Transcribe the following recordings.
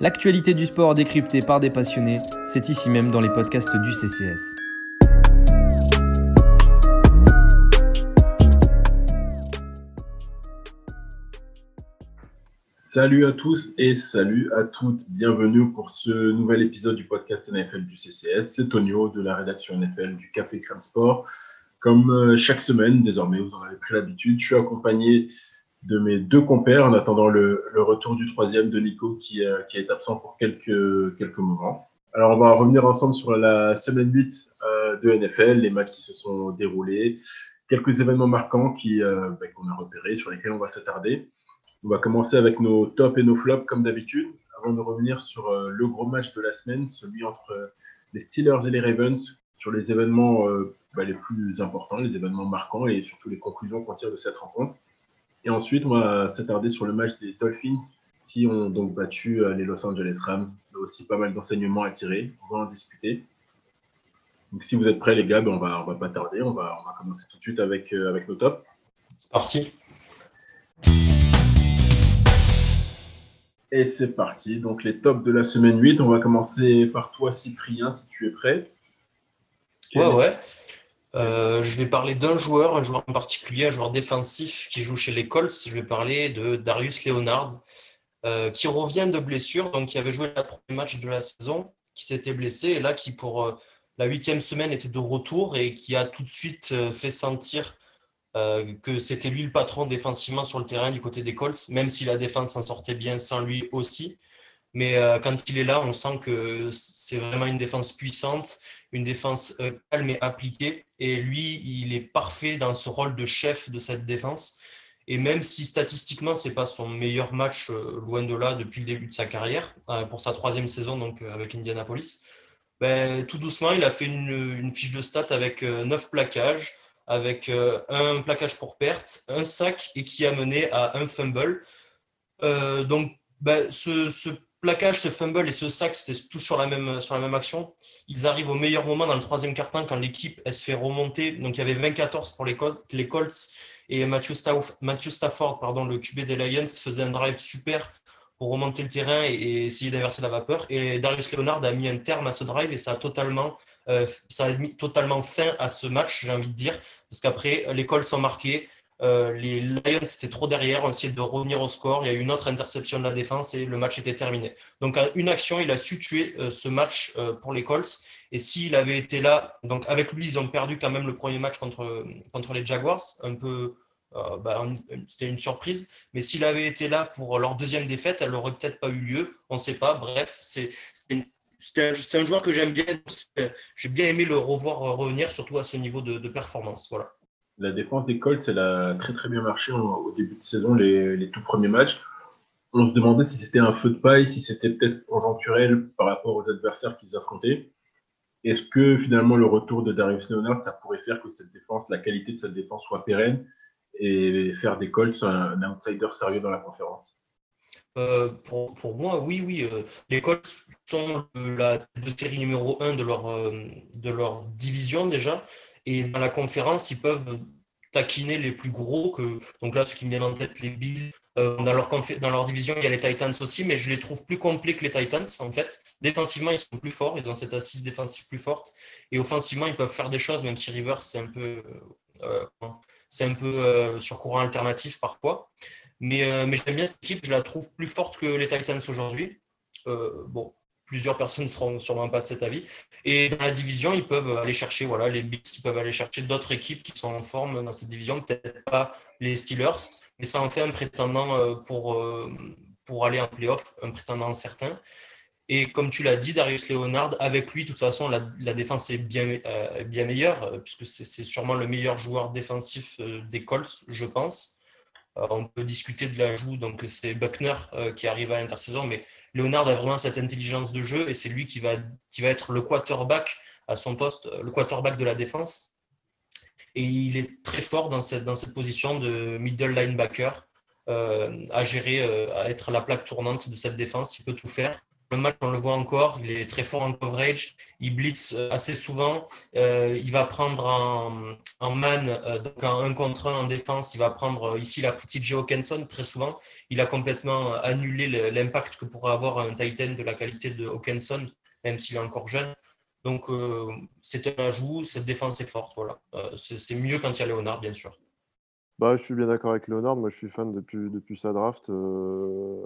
L'actualité du sport décryptée par des passionnés, c'est ici même dans les podcasts du CCS. Salut à tous et salut à toutes. Bienvenue pour ce nouvel épisode du podcast NFL du CCS. C'est Tonio de la rédaction NFL du Café Crème Sport. Comme euh, chaque semaine, désormais, vous en avez pris l'habitude, je suis accompagné de mes deux compères en attendant le, retour du troisième de Nico qui, euh, est absent pour quelques, moments. Alors, on va revenir ensemble sur la semaine 8 euh, de NFL, les matchs qui se sont déroulés, quelques événements marquants qui, ben, qu'on a repérés, sur lesquels on va s'attarder. On va commencer avec nos tops et nos flops, comme d'habitude, avant de revenir sur le gros match de la semaine, celui entre les Steelers et les Ravens, sur les événements bah, les plus importants, les événements marquants et surtout les conclusions qu'on tire de cette rencontre. Et ensuite, on va s'attarder sur le match des Dolphins qui ont donc battu euh, les Los Angeles Rams. Il y a aussi pas mal d'enseignements à tirer. On va en discuter. Donc, si vous êtes prêts, les gars, ben, on va, on va pas tarder. On va, on va commencer tout de suite avec, euh, avec nos tops. C'est parti. Et c'est parti. Donc, les tops de la semaine 8. On va commencer par toi, Cyprien, si tu es prêt. Ouais, ouais. Euh, je vais parler d'un joueur, un joueur en particulier, un joueur défensif qui joue chez les Colts. Je vais parler de Darius Leonard, euh, qui revient de blessure, donc qui avait joué le premier match de la saison, qui s'était blessé, et là qui pour euh, la huitième semaine était de retour et qui a tout de suite fait sentir que c'était lui le patron défensivement sur le terrain du côté des Colts, même si la défense s'en sortait bien sans lui aussi. Mais quand il est là, on sent que c'est vraiment une défense puissante une défense euh, calme et appliquée. Et lui, il est parfait dans ce rôle de chef de cette défense. Et même si statistiquement, ce n'est pas son meilleur match, euh, loin de là, depuis le début de sa carrière, euh, pour sa troisième saison donc, avec Indianapolis, ben, tout doucement, il a fait une, fiche de stats avec neuf plaquages, avec un plaquage pour perte, un sac et qui a mené à un fumble. donc, ben, ce, ce plaquage, ce fumble et ce sac, c'était tout sur la, même, action. Ils arrivent au meilleur moment dans le troisième quart-temps quand l'équipe se fait remonter. Donc il y avait 24 pour les, les Colts et Matthew, Stafford, pardon, le QB des Lions, faisait un drive super pour remonter le terrain et, essayer d'inverser la vapeur. Et Darius Leonard a mis un terme à ce drive et ça a totalement, euh, ça a mis totalement fin à ce match, j'ai envie de dire, parce qu'après, les Colts sont marqués. Euh, les Lions étaient trop derrière, ont essayé de revenir au score. Il y a eu une autre interception de la défense et le match était terminé. Donc, une action, il a su tuer euh, ce match euh, pour les Colts. Et s'il avait été là, donc avec lui, ils ont perdu quand même le premier match contre, contre les Jaguars. Un peu, bah, c'était une surprise. Mais s'il avait été là pour leur deuxième défaite, elle n'aurait peut-être pas eu lieu. On ne sait pas. Bref, c'est un, joueur que j'aime bien. J'ai bien aimé le revoir revenir, surtout à ce niveau de, de performance. Voilà la défense des Colts, elle a très très bien marché au début de saison, les, tout premiers matchs. On se demandait si c'était un feu de paille, si c'était peut-être conjoncturel par rapport aux adversaires qu'ils affrontaient. Est-ce que finalement le retour de Darius Leonard, ça pourrait faire que cette défense, la qualité de cette défense soit pérenne et faire des Colts un, outsider sérieux dans la conférence? Euh, pour, moi, oui, oui. Euh, les Colts sont la série numéro 1 de leur, euh, de leur division déjà. Et dans la conférence, ils peuvent taquiner les plus gros. Donc là, ce qui me vient en tête, les Bills. Euh, dans, leur dans leur division, il y a les Titans aussi, mais je les trouve plus complets que les Titans, en fait. Défensivement, ils sont plus forts. Ils ont cette assise défensive plus forte. Et offensivement, ils peuvent faire des choses, même si Rivers, c'est un peu, euh, c'est un peu euh, sur courant alternatif parfois. Mais, mais j'aime bien cette équipe. Je la trouve plus forte que les Titans aujourd'hui. bon, plusieurs personnes ne seront sûrement pas de cet avis. Et dans la division, ils peuvent aller chercher, voilà, les Bills, ils peuvent aller chercher d'autres équipes qui sont en forme dans cette division, peut-être pas les Steelers, mais ça en fait un prétendant euh, pour, euh, pour aller en playoff, un prétendant certain. Et comme tu l'as dit, Darius Leonard, avec lui, de toute façon, la, défense est bien, euh, bien meilleure, puisque c'est sûrement le meilleur joueur défensif des Colts, je pense. on peut discuter de l'ajout, donc c'est Buckner qui arrive à l'intersaison, mais Leonard a vraiment cette intelligence de jeu et c'est lui qui va, être le quarterback à son poste, le quarterback de la défense. Et il est très fort dans cette, dans cette position de middle linebacker, euh, à gérer, euh, à être la plaque tournante de cette défense. Il peut tout faire. Le match, on le voit encore, il est très fort en coverage, il blitz assez souvent, il va prendre en, man, donc en 1 contre 1 en défense, il va prendre ici la petite J. Hawkinson très souvent. Il a complètement annulé l'impact que pourrait avoir un Titan de la qualité de Hawkinson, même s'il est encore jeune. Donc, c'est un ajout, cette défense est forte. Voilà. c'est mieux quand il y a Léonard, bien sûr. Bah, je suis bien d'accord avec Léonard. Moi, je suis fan depuis, depuis sa draft. Euh,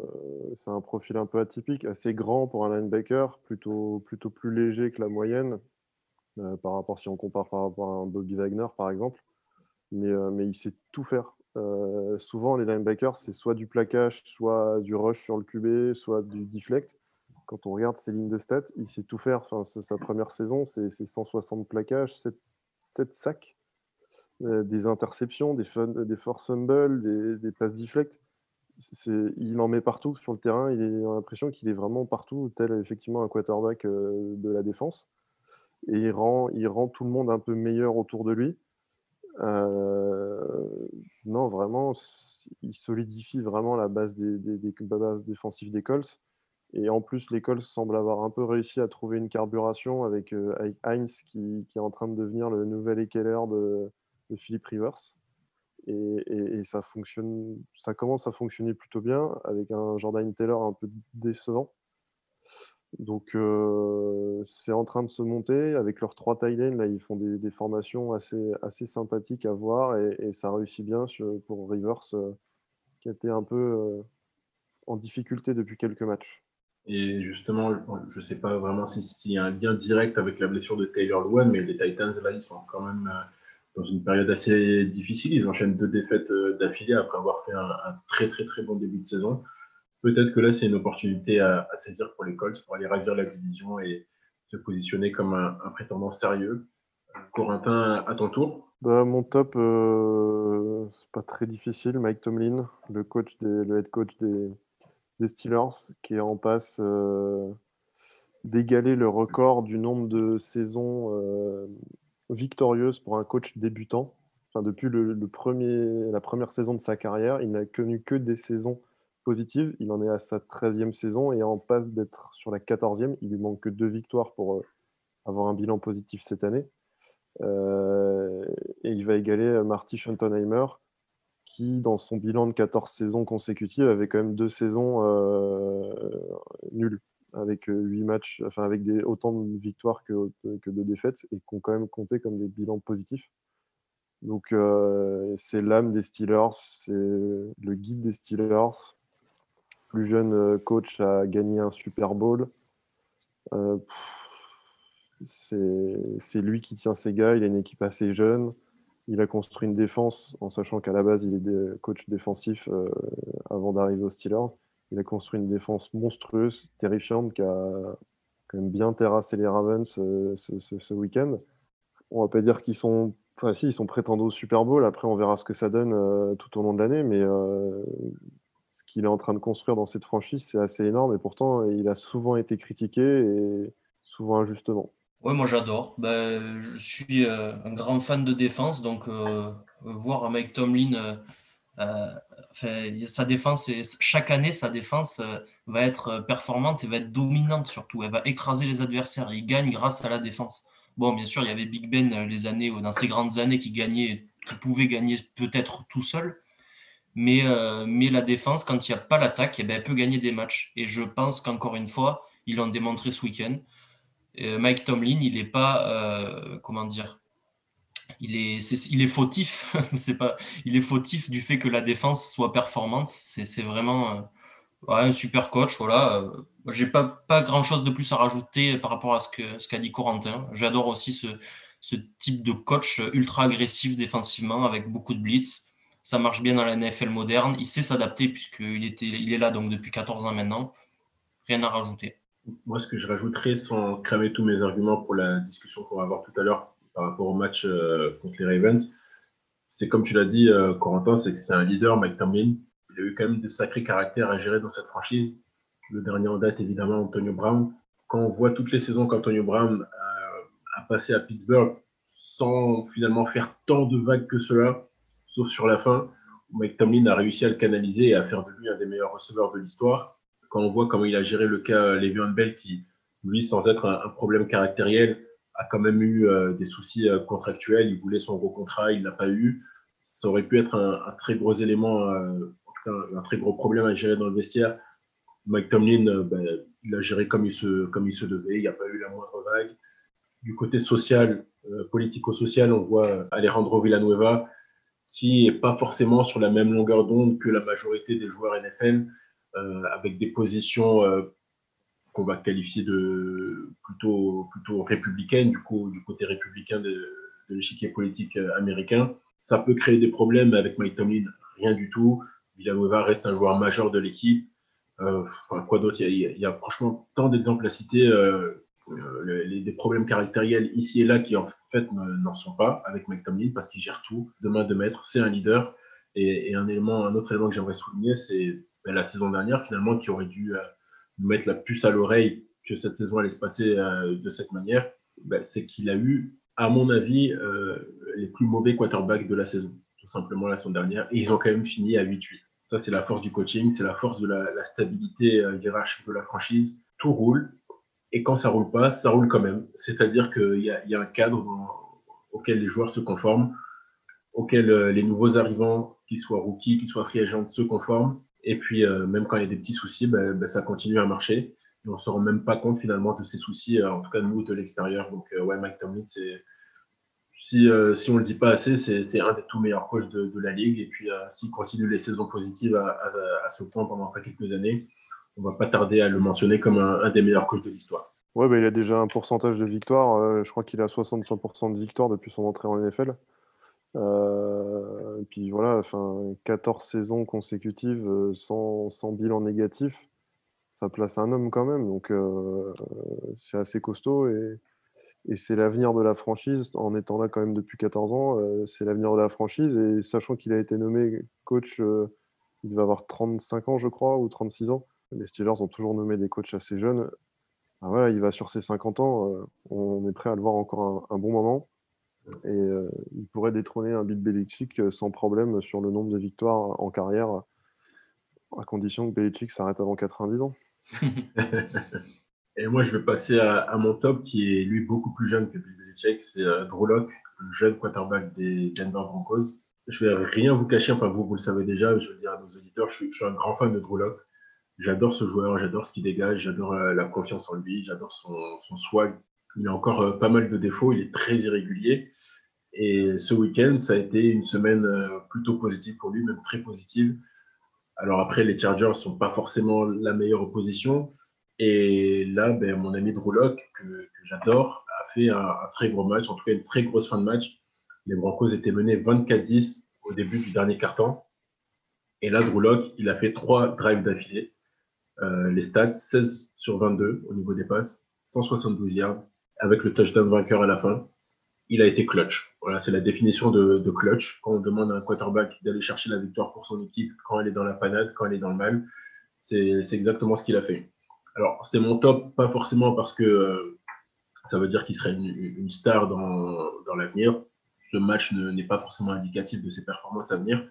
c'est un profil un peu atypique, assez grand pour un linebacker, plutôt, plutôt plus léger que la moyenne, euh, par rapport, si on compare par rapport à un Bobby Wagner, par exemple. Mais, euh, mais il sait tout faire. souvent, les linebackers, c'est soit du plaquage, soit du rush sur le QB, soit du deflect. Quand on regarde ses lignes de stats, il sait tout faire. Enfin, sa première saison, c'est 160 plaquages, 7, 7 sacs. Euh, des interceptions, des, des force fumbles, des, des passes deflect. il en met partout sur le terrain. Il a l'impression qu'il est vraiment partout, tel effectivement un quarterback euh, de la défense. Et il rend, il rend tout le monde un peu meilleur autour de lui. Euh, non, vraiment, il solidifie vraiment la base des, des, bases défensives des Colts. Et en plus, les Colts semblent avoir un peu réussi à trouver une carburation avec, Heinz qui, qui, est en train de devenir le nouvel Ekeler de, de Philippe Rivers. Et, ça, fonctionne, ça commence à fonctionner plutôt bien avec un Jordan Taylor un peu décevant. Donc euh, c'est en train de se monter avec leurs trois tight là ils font des, formations assez, assez sympathiques à voir et, ça réussit bien pour Rivers euh, qui été un peu euh, en difficulté depuis quelques matchs. Et justement, je ne sais pas vraiment s'il y a un lien direct avec la blessure de Taylor Lewan, mais les Titans là ils sont quand même dans une période assez difficile. Ils enchaînent deux défaites euh, d'affilée après avoir fait un, très très très bon début de saison. Peut-être que là, c'est une opportunité à, saisir pour les Colts pour aller ravir la division et se positionner comme un, prétendant sérieux. Corentin, à ton tour. Bah, mon top, euh, c'est pas très difficile. Mike Tomlin, le, coach le head coach des, des Steelers, qui est en passe euh, d'égaler le record du nombre de saisons victorieuse pour un coach débutant. Enfin, depuis le, premier, la première saison de sa carrière, il n'a connu que des saisons positives. Il en est à sa 13e saison et en passe d'être sur la 14e. Il lui manque que deux victoires pour euh, avoir un bilan positif cette année. Euh, et il va égaler Marty Schottenheimer, qui, dans son bilan de 14 saisons consécutives, avait quand même deux saisons euh, nulles avec 8 matchs, enfin avec autant de victoires que, que de défaites et qui ont quand même compté comme des bilans positifs. Donc c'est l'âme des Steelers, c'est le guide des Steelers. Plus jeune coach a gagné un Super Bowl. Euh, c'est lui qui tient ses gars, il a une équipe assez jeune. Il a construit une défense en sachant qu'à la base il est coach défensif avant d'arriver aux Steelers. Il a construit une défense monstrueuse, terrifiante, qui a quand même bien terrassé les Ravens euh, ce, week-end. On va pas dire qu'ils sont. Enfin, ils sont prétendants au Super Bowl. Après, on verra ce que ça donne euh, tout au long de l'année. Mais euh, ce qu'il est en train de construire dans cette franchise, c'est assez énorme. Et pourtant, il a souvent été critiqué et souvent injustement. Oui, moi j'adore. Ben, je suis un grand fan de défense. Donc, voir Mike Tomlin sa défense, chaque année, sa défense euh, va être euh, performante et va être dominante surtout. Elle va écraser les adversaires. Il gagne grâce à la défense. Bon, bien sûr, il y avait Big Ben euh, les années, dans ces grandes années, qui gagnait, qui pouvait gagner peut-être tout seul. Mais, mais la défense, quand il n'y a pas l'attaque, eh ben, elle peut gagner des matchs. Et je pense qu'encore une fois, ils l'ont démontré ce week-end. Mike Tomlin, il n'est pas, comment dire, il est, il est fautif. c'est pas, il est fautif du fait que la défense soit performante. C'est vraiment euh, un super coach. Voilà. Euh, j'ai pas, pas grand chose de plus à rajouter par rapport à ce qu'a ce qu'a dit Corentin. J'adore aussi ce, ce type de coach ultra agressif défensivement avec beaucoup de blitz. Ça marche bien dans la NFL moderne. Il sait s'adapter puisqu'il il est là donc depuis 14 ans maintenant. Rien à rajouter. Moi, ce que je rajouterais sans cramer tous mes arguments pour la discussion qu'on va avoir tout à l'heure, par rapport au match euh, contre les Ravens, c'est comme tu l'as dit, euh, Corentin, c'est que c'est un leader, Mike Tomlin. Il a eu quand même de sacrés caractères à gérer dans cette franchise. Le dernier en date, évidemment, Antonio Brown. Quand on voit toutes les saisons qu'Antonio Brown a, passé à Pittsburgh sans finalement faire tant de vagues que cela, sauf sur la fin, Mike Tomlin a réussi à le canaliser et à faire de lui un des meilleurs receveurs de l'histoire. quand on voit comment il a géré le cas Le'Veon Bell, qui, lui, sans être un, problème caractériel, a quand même eu des soucis contractuels. Il voulait son gros contrat, il l'a pas eu. Ça aurait pu être un, très gros élément, cas un, très gros problème à gérer dans le vestiaire. Mike Tomlin, ben, il a géré comme il se, comme il se devait. Il n'y a pas eu la moindre vague. Du côté social, politico-social, on voit Alejandro Villanueva, qui n'est pas forcément sur la même longueur d'onde que la majorité des joueurs NFL, euh, avec des positions euh, qu'on va qualifier de plutôt, plutôt républicaines, du, coup, du côté républicain de, l'échiquier politique euh, américain. Ça peut créer des problèmes avec Mike Tomlin, rien du tout. Villanueva reste un joueur majeur de l'équipe. enfin, quoi d'autre? Il, y a franchement tant d'exemples à citer. Euh, des problèmes caractériels ici et là qui en fait n'en sont pas avec Mike Tomlin parce qu'il gère tout de main de maître, c'est un leader. Et, un élément, un autre élément que j'aimerais souligner, c'est ben, la saison dernière finalement qui aurait dû euh, nous mettre la puce à l'oreille que cette saison allait se passer euh, de cette manière, ben, c'est qu'il a eu, à mon avis, les plus mauvais quarterbacks de la saison, tout simplement la saison dernière, et ils ont quand même fini à 8-8. Ça, c'est la force du coaching, c'est la force de la, la stabilité hiérarchique de la franchise. Tout roule, et quand ça roule pas, ça roule quand même. C'est-à-dire qu'il y, y, a un cadre auquel les joueurs se conforment, auquel euh, les nouveaux arrivants, qu'ils soient rookies, qu'ils soient free agents, se conforment. Et puis, euh, même quand il y a des petits soucis, ben, ben, ça continue à marcher. Et on ne se rend même pas compte finalement de ces soucis, euh, en tout cas nous de l'extérieur. Donc, ouais, Mike Tomlin. Si, si on ne le dit pas assez, c'est un des tout meilleurs coachs de, de la ligue. Et puis, s'il continue les saisons positives à, ce point pendant quelques années, on va pas tarder à le mentionner comme un, des meilleurs coachs de l'histoire. Bah, il a déjà un pourcentage de victoire. Euh, je crois qu'il a 65% de victoire depuis son entrée en NFL. Euh, puis voilà, enfin, 14 saisons consécutives euh, sans, sans, bilan négatif, ça place un homme quand même. Donc c'est assez costaud et, c'est l'avenir de la franchise. En étant là quand même depuis 14 ans, c'est l'avenir de la franchise. Et sachant qu'il a été nommé coach, il devait avoir 35 ans, je crois, ou 36 ans. Les Steelers ont toujours nommé des coachs assez jeunes. Ah, voilà, il va sur ses 50 ans. Euh, on est prêt à le voir encore un, bon moment. Et euh, il pourrait détrôner un Bill Belichick euh, sans problème sur le nombre de victoires en carrière, à condition que Belichick s'arrête avant 90 ans. Et moi, je vais passer à, mon top, qui est lui beaucoup plus jeune que Bill Belichick. C'est Locke, le jeune quarterback des Denver Broncos. Je vais rien vous cacher, enfin vous, vous le savez déjà, je veux dire à nos auditeurs, je suis, un grand fan de Drew. J'adore ce joueur, j'adore ce qu'il dégage, j'adore euh, la, confiance en lui, j'adore son, son, swag. Il a encore euh, pas mal de défauts, il est très irrégulier. Et ce week-end, ça a été une semaine euh, plutôt positive pour lui, même très positive. Alors après, les Chargers ne sont pas forcément la meilleure opposition. Et là, ben, mon ami Drew Locke, que, que j'adore, a fait un, très gros match, en tout cas une très grosse fin de match. Les Broncos étaient menés 24-10 au début du dernier quart-temps. Et là, Drew Locke, il a fait trois drives d'affilée. Euh, les stats, 16 sur 22 au niveau des passes, 172 yards, avec le touchdown vainqueur à la fin. Il a été clutch. Voilà, c'est la définition de, clutch. Quand on demande à un quarterback d'aller chercher la victoire pour son équipe, quand elle est dans la panade, quand elle est dans le mal, c'est exactement ce qu'il a fait. Alors, c'est mon top, pas forcément parce que euh, ça veut dire qu'il serait une, star dans, dans l'avenir. Ce match n'est pas forcément indicatif de ses performances à venir.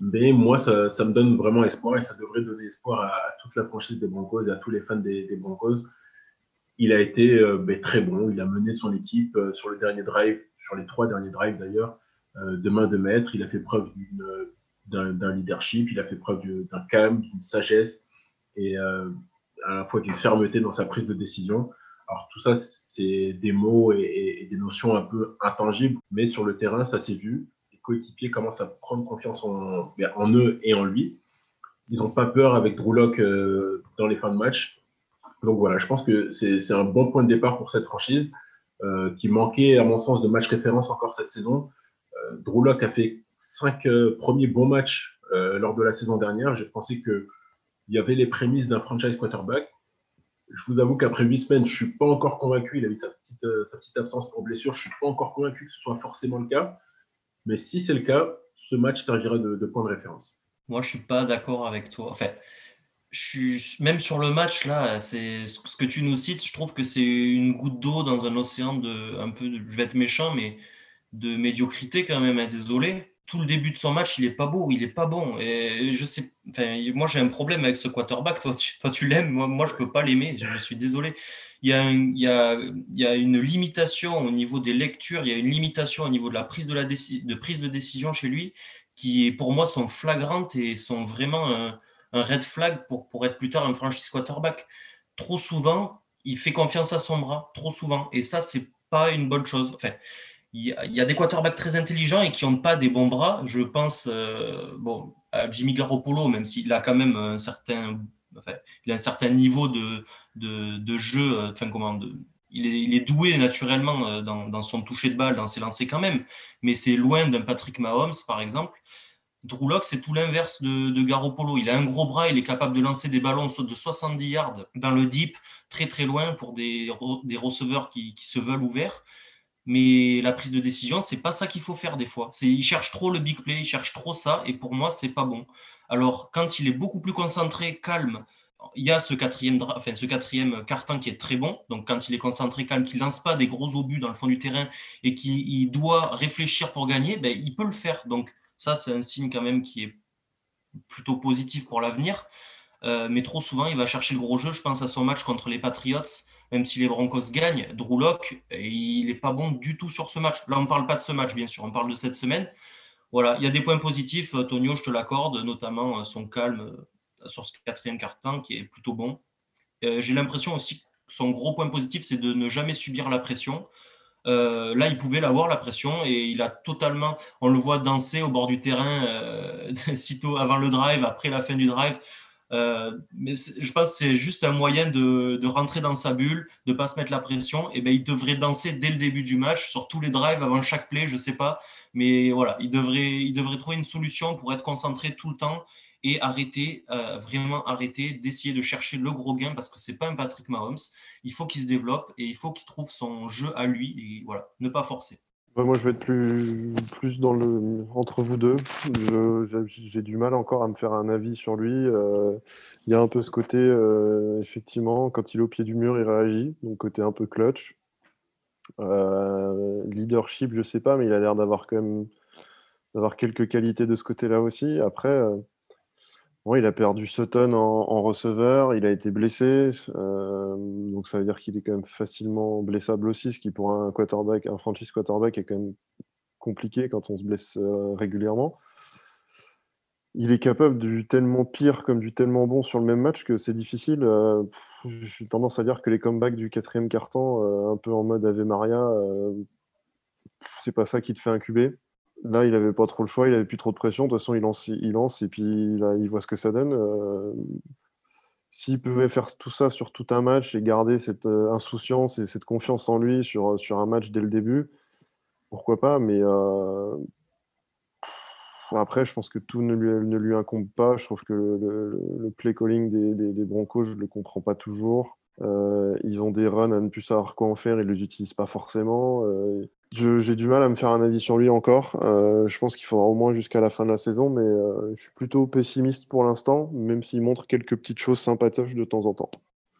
Mais moi, ça, ça, me donne vraiment espoir et ça devrait donner espoir à, toute la franchise des Broncos et à tous les fans des, des Broncos. Il a été euh, ben, très bon. Il a mené son équipe euh, sur le dernier drive, sur les trois derniers drives d'ailleurs, euh, de main de maître. Il a fait preuve d'un leadership, il a fait preuve d'un calme, d'une sagesse et à la fois d'une fermeté dans sa prise de décision. Alors tout ça, c'est des mots et, des notions un peu intangibles, mais sur le terrain, ça s'est vu coéquipiers commencent à prendre confiance en, ben, en eux et en lui. Ils n'ont pas peur avec Drew Locke dans les fins de match. Donc voilà, je pense que c'est un bon point de départ pour cette franchise euh, qui manquait, à mon sens, de match référence encore cette saison. Euh, a fait cinq euh, premiers bons matchs lors de la saison dernière. J'ai pensé qu'il y avait les prémices d'un franchise quarterback. Je vous avoue qu'après huit semaines, je ne suis pas encore convaincu. Il a eu sa petite, absence pour blessure. Je ne suis pas encore convaincu que ce soit forcément le cas. Mais si c'est le cas, ce match servira de, point de référence. Moi, je suis pas d'accord avec toi. Enfin, suis même sur le match là, c'est ce que tu nous cites. Je trouve que c'est une goutte d'eau dans un océan de un peu, je vais être méchant, mais de médiocrité quand même. Hein, désolé. tout le début de son match, il est pas beau, il est pas bon. Et je sais, moi j'ai un problème avec ce quarterback. Toi, tu, toi, tu l'aimes, moi, moi je peux pas l'aimer. Je, suis désolé. Il y, a il, y a, il y, a, une limitation au niveau des lectures, il y a une limitation au niveau de la prise de, la de prise de décision chez lui qui, pour moi, sont flagrantes et sont vraiment un, un red flag pour, pour être plus tard un franchise quarterback. Trop souvent, il fait confiance à son bras, trop souvent. Et ça, c'est pas une bonne chose. Enfin, il y, a, des quarterbacks très intelligents et qui n'ont pas des bons bras. Je pense euh, bon, à Jimmy Garoppolo, même s'il a quand même un certain, il a un certain niveau de, de, jeu, euh, enfin, comment, il, est, il, est, doué naturellement euh, dans, dans, son toucher de balle, dans ses lancers quand même, mais c'est loin d'un Patrick Mahomes, par exemple. Drew Locke, c'est tout l'inverse de, de, Garoppolo. Il a un gros bras, il est capable de lancer des ballons de 70 yards dans le deep, très très loin pour des, receveurs qui, se veulent ouverts. Mais la prise de décision, c'est pas ça qu'il faut faire des fois. Il cherche trop le big play, il cherche trop ça, et pour moi, c'est pas bon. Alors, quand il est beaucoup plus concentré, calme, il y a ce quatrième, enfin, ce quatrième carton qui est très bon. Donc, quand il est concentré, calme, qu'il lance pas des gros obus dans le fond du terrain et qu'il doit réfléchir pour gagner, ben, il peut le faire. Donc, ça, c'est un signe quand même qui est plutôt positif pour l'avenir. Euh, mais trop souvent, il va chercher le gros jeu. Je pense à son match contre les Patriots même si les Broncos gagnent, Drew Locke, il n'est pas bon du tout sur ce match. Là, on ne parle pas de ce match, bien sûr, on parle de cette semaine. Voilà, il y a des points positifs, Tonio, je te l'accorde, notamment euh, son calme euh, sur ce quatrième carton qui est plutôt bon. Euh, j'ai l'impression aussi que son gros point positif, c'est de ne jamais subir la pression. Là, il pouvait l'avoir, la pression, et il a totalement. On le voit danser au bord du terrain, sitôt avant le drive, après la fin du drive. Euh, mais je pense que c'est juste un moyen de, rentrer dans sa bulle, de ne pas se mettre la pression. Et ben, il devrait danser dès le début du match, sur tous les drives, avant chaque play, je ne sais pas. Mais voilà, il devrait, il devrait trouver une solution pour être concentré tout le temps et arrêter, euh, vraiment arrêter d'essayer de chercher le gros gain parce que c'est pas un Patrick Mahomes. Il faut qu'il se développe et il faut qu'il trouve son jeu à lui et voilà, ne pas forcer. Moi, je vais être plus, plus dans le, entre vous deux. J'ai du mal encore à me faire un avis sur lui. Euh, il y a un peu ce côté, euh, effectivement, quand il est au pied du mur, il réagit. Donc, côté un peu clutch. Leadership, je sais pas, mais il a l'air d'avoir quand même d'avoir quelques qualités de ce côté-là aussi. Après, il a perdu Sutton en, receveur, il a été blessé, euh, donc ça veut dire qu'il est quand même facilement blessable aussi, ce qui pour un quarterback, un franchise quarterback est quand même compliqué quand on se blesse euh, régulièrement. Il est capable du tellement pire comme du tellement bon sur le même match que c'est difficile. Euh, j'ai tendance à dire que les comebacks du quatrième carton, un peu en mode Ave Maria, c'est pas ça qui te fait incuber. Là, il n'avait pas trop le choix, il n'avait plus trop de pression. De toute façon, il lance, il lance et puis là, il voit ce que ça donne. Euh, s'il pouvait faire tout ça sur tout un match et garder cette euh, insouciance et cette confiance en lui sur, sur un match dès le début, pourquoi pas Mais euh, après, je pense que tout ne lui, ne lui, incombe pas. Je trouve que le, play calling des, des, Broncos, je ne le comprends pas toujours. ils ont des runs à ne plus savoir quoi en faire, ils ne les utilisent pas forcément. J'ai du mal à me faire un avis sur lui encore. Euh, je pense qu'il faudra au moins jusqu'à la fin de la saison, mais euh, je suis plutôt pessimiste pour l'instant, même s'il montre quelques petites choses sympatoches de temps en temps.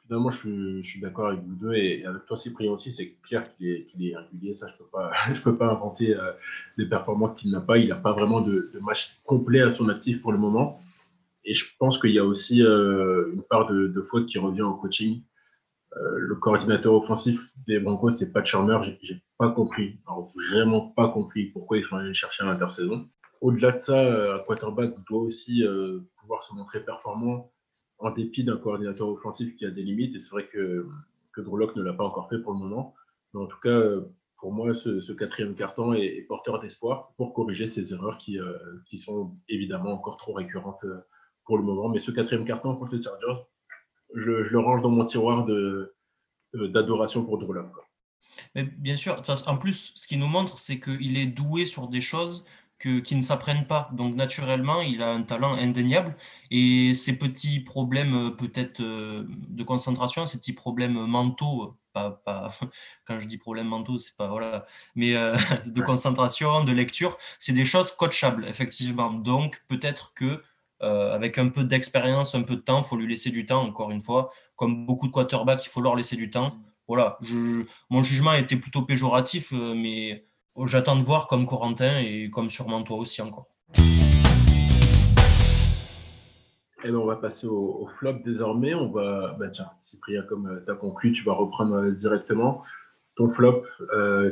Finalement, je suis, d'accord avec vous deux et avec toi, Cyprien aussi. C'est clair qu'il est, est, régulier. Ça, je ne peux, pas, peux pas inventer euh, des performances qu'il n'a pas. Il n'a pas vraiment de, match complet à son actif pour le moment. Et je pense qu'il y a aussi une part de, faute qui revient au coaching. Le coordinateur offensif des Broncos, c'est Pat Shermer. J'ai pas compris, vraiment pas compris pourquoi ils sont allés chercher à l'intersaison. Au-delà de ça, un quarterback doit aussi euh, pouvoir se montrer performant en dépit d'un coordinateur offensif qui a des limites. Et c'est vrai que, que ne l'a pas encore fait pour le moment. Mais en tout cas, pour moi, ce, quatrième carton est, porteur d'espoir pour corriger ces erreurs qui, euh, qui sont évidemment encore trop récurrentes pour le moment. Mais ce quatrième carton contre les Chargers, je, le range dans mon tiroir d'adoration pour Drew Mais bien sûr, en plus, ce qu'il nous montre, c'est qu'il est doué sur des choses que, qui ne s'apprennent pas. Donc, naturellement, il a un talent indéniable. Et ces petits problèmes, euh, peut-être, euh, de concentration, ces petits problèmes mentaux, pas, quand je dis problèmes mentaux, c'est pas, voilà, mais euh, de concentration, de lecture, c'est des choses coachables, effectivement. Donc, peut-être que euh, avec un peu d'expérience, un peu de temps, il faut lui laisser du temps, encore une fois. Comme beaucoup de quarterbacks, il faut leur laisser du temps. Voilà, je, mon jugement était plutôt péjoratif, euh, mais J'attends de voir comme Corentin et comme sûrement toi aussi encore. Et on va passer au, flop désormais. On va, bah tiens, Cyprien, comme tu as conclu, tu vas reprendre directement ton flop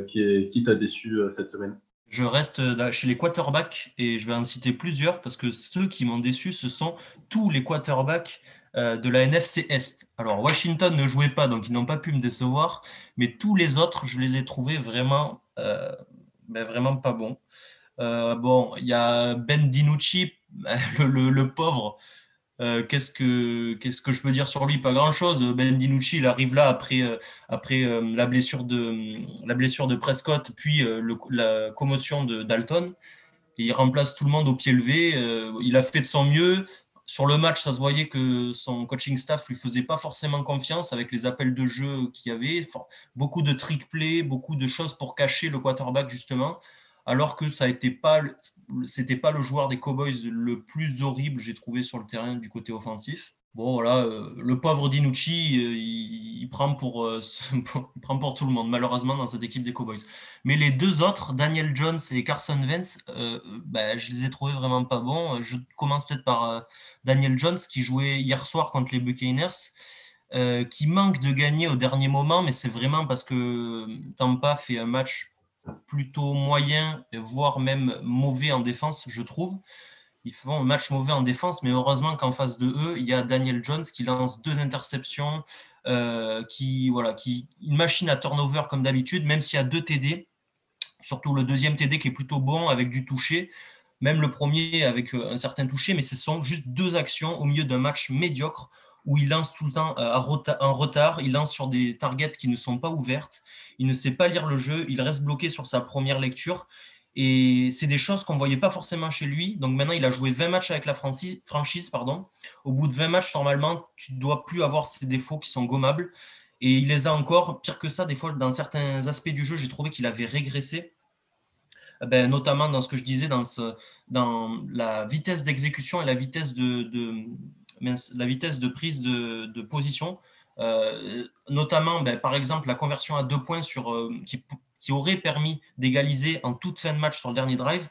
qui, qui t'a déçu cette semaine. Je reste chez les quarterbacks et je vais en citer plusieurs parce que ceux qui m'ont déçu, ce sont tous les quarterbacks euh, de la NFC Est. Alors, Washington ne jouait pas, donc ils n'ont pas pu me décevoir, mais tous les autres, je les ai trouvés vraiment, euh, ben, vraiment pas bons. Euh, bon, il y a Ben DiNucci, le, pauvre. qu'est-ce que qu'est-ce que je peux dire sur lui? Pas grand-chose. Ben DiNucci, il arrive là après après la blessure de la blessure de Prescott, puis la commotion de Dalton. il remplace tout le monde au pied levé. il a fait de son mieux sur le match, ça se voyait que son coaching staff lui faisait pas forcément confiance avec les appels de jeu qu'il y avait, beaucoup de trick play, beaucoup de choses pour cacher le quarterback justement, alors que ça n'était pas, pas le joueur des Cowboys le plus horrible j'ai trouvé sur le terrain du côté offensif. Bon, voilà, euh, le pauvre Dinucci, euh, il, prend pour, euh, prend pour tout le monde, malheureusement, dans cette équipe des Cowboys. Mais les deux autres, Daniel Jones et Carson Wentz, bah, je les ai trouvés vraiment pas bons. Je commence peut-être par Daniel Jones, qui jouait hier soir contre les Buccaneers, qui manque de gagner au dernier moment, mais c'est vraiment parce que Tampa fait un match plutôt moyen, voire même mauvais en défense, je trouve ils font un match mauvais en défense, mais heureusement qu'en face de eux, il y a Daniel Jones qui lance deux interceptions, euh, qui voilà, qui une machine à turnover comme d'habitude, même s'il y a deux TD, surtout le deuxième TD qui est plutôt bon avec du toucher, même le premier avec euh, un certain toucher, mais ce sont juste deux actions au milieu d'un match médiocre où il lance tout le temps euh, en retard, il lance sur des targets qui ne sont pas ouvertes, il ne sait pas lire le jeu, il reste bloqué sur sa première lecture et c'est des choses qu'on ne voyait pas forcément chez lui. Donc maintenant, il a joué 20 matchs avec la franchise. Pardon. Au bout de 20 matchs, normalement, tu ne dois plus avoir ces défauts qui sont gommables. Et il les a encore. Pire que ça, des fois, dans certains aspects du jeu, j'ai trouvé qu'il avait régressé. Eh ben, notamment dans ce que je disais, dans, la vitesse d'exécution et la vitesse de, la vitesse de prise de, de position. Euh, notamment, ben, par exemple, la conversion à deux points sur, euh, qui, qui aurait permis d'égaliser en toute fin de match sur le dernier drive.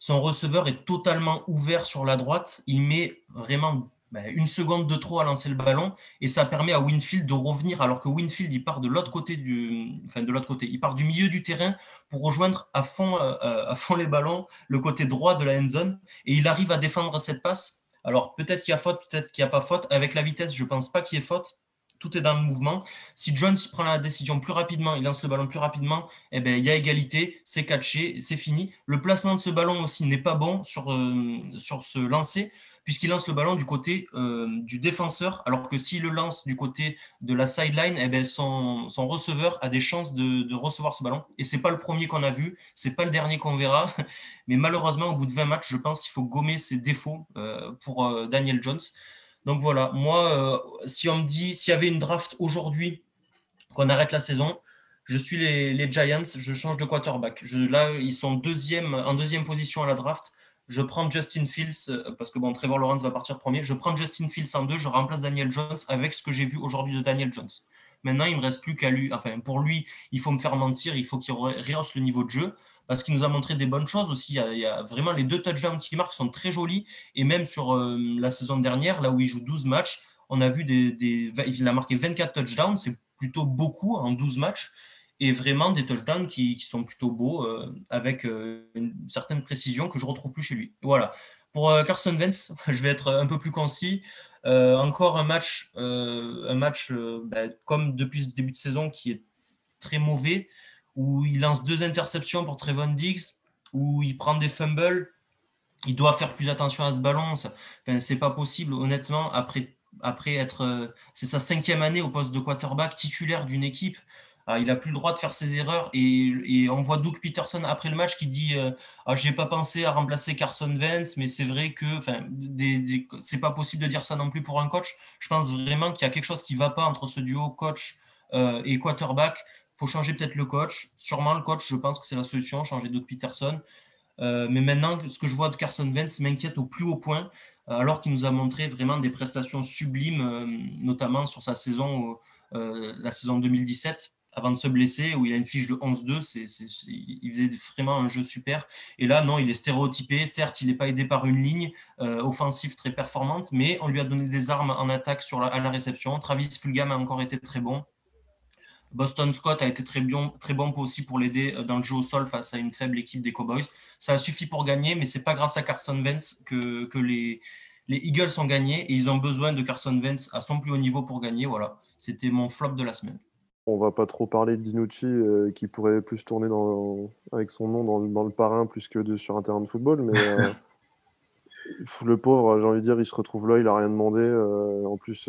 Son receveur est totalement ouvert sur la droite. Il met vraiment ben, une seconde de trop à lancer le ballon et ça permet à Winfield de revenir alors que Winfield il part de l'autre côté du enfin de l'autre côté il part du milieu du terrain pour rejoindre à fond euh, à fond les ballons le côté droit de la end zone et il arrive à défendre cette passe alors peut-être qu'il y a faute peut-être qu'il n'y a pas faute avec la vitesse je pense pas qu'il y ait faute tout est dans le mouvement. Si Jones prend la décision plus rapidement, il lance le ballon plus rapidement, eh ben, il y a égalité, c'est catché, c'est fini. Le placement de ce ballon aussi n'est pas bon sur, euh, ce lancer, puisqu'il lance le ballon du côté euh, du défenseur, alors que s'il le lance du côté de la sideline, eh ben, son, receveur a des chances de, de recevoir ce ballon. Et c'est pas le premier qu'on a vu, c'est pas le dernier qu'on verra, mais malheureusement, au bout de 20 matchs, je pense qu'il faut gommer ses défauts euh, pour Daniel Jones. Donc voilà, moi, euh, si on me dit, s'il y avait une draft aujourd'hui, qu'on arrête la saison, je suis les, Giants, je change de quarterback. là, ils sont deuxième, en deuxième position à la draft. Je prends Justin Fields, euh, parce que bon, Trevor Lawrence va partir premier. Je prends Justin Fields en deux, je remplace Daniel Jones avec ce que j'ai vu aujourd'hui de Daniel Jones. Maintenant, il ne me reste plus qu'à lui. Enfin, pour lui, il faut me faire mentir, il faut qu'il rehausse le niveau de jeu parce qu'il nous a montré des bonnes choses aussi. Il y a, vraiment les deux touchdowns qu'il marque sont très jolis. Et même sur euh, la saison dernière, là où il joue 12 matchs, on a vu des, il a marqué 24 touchdowns, c'est plutôt beaucoup en 12 matchs. Et vraiment des touchdowns qui, sont plutôt beaux, euh, avec euh, une certaine précision que je ne retrouve plus chez lui. Voilà. Pour Carson Wentz, je vais être un peu plus concis. encore un match, un match ben, comme depuis ce début de saison qui est très mauvais où il lance deux interceptions pour Trevon Diggs, où il prend des fumbles. Il doit faire plus attention à ce ballon. Enfin, c'est pas possible, honnêtement, après, après être. Euh, c'est sa cinquième année au poste de quarterback titulaire d'une équipe. Ah, il n'a plus le droit de faire ses erreurs et, on voit Doug Peterson après le match qui dit euh, ah, J'ai pas pensé à remplacer Carson Vance, mais c'est vrai que c'est pas possible de dire ça non plus pour un coach. Je pense vraiment qu'il y a quelque chose qui ne va pas entre ce duo coach euh, et quarterback faut changer peut-être le coach. Sûrement le coach, je pense que c'est la solution, changer Doug Peterson. Euh, mais maintenant, ce que je vois de Carson Wentz m'inquiète au plus haut point, euh, alors qu'il nous a montré vraiment des prestations sublimes, euh, notamment sur sa saison, la saison 2017, avant de se blesser, où il a une fiche de 11-2. il faisait vraiment un jeu super. Et là, non, il est stéréotypé. Certes, il n'est pas aidé par une ligne offensive très performante, mais on lui a donné des armes en attaque sur à la réception. Travis Fulgham a encore été très bon. Boston Scott a été très bon, très bon aussi pour l'aider euh, dans le jeu au sol face à une faible équipe des Cowboys. Ça a suffi pour gagner, mais c'est pas grâce à Carson Wentz que, que les, les Eagles ont gagné et ils ont besoin de Carson Wentz à son plus haut niveau pour gagner. Voilà, c'était mon flop de la semaine. On va pas trop parler de Dinucci euh, qui pourrait plus tourner dans, avec son nom dans, le parrain plus que de, sur un terrain de football, mais euh, le pauvre, j'ai envie de dire, il se retrouve là, il a rien demandé. en plus,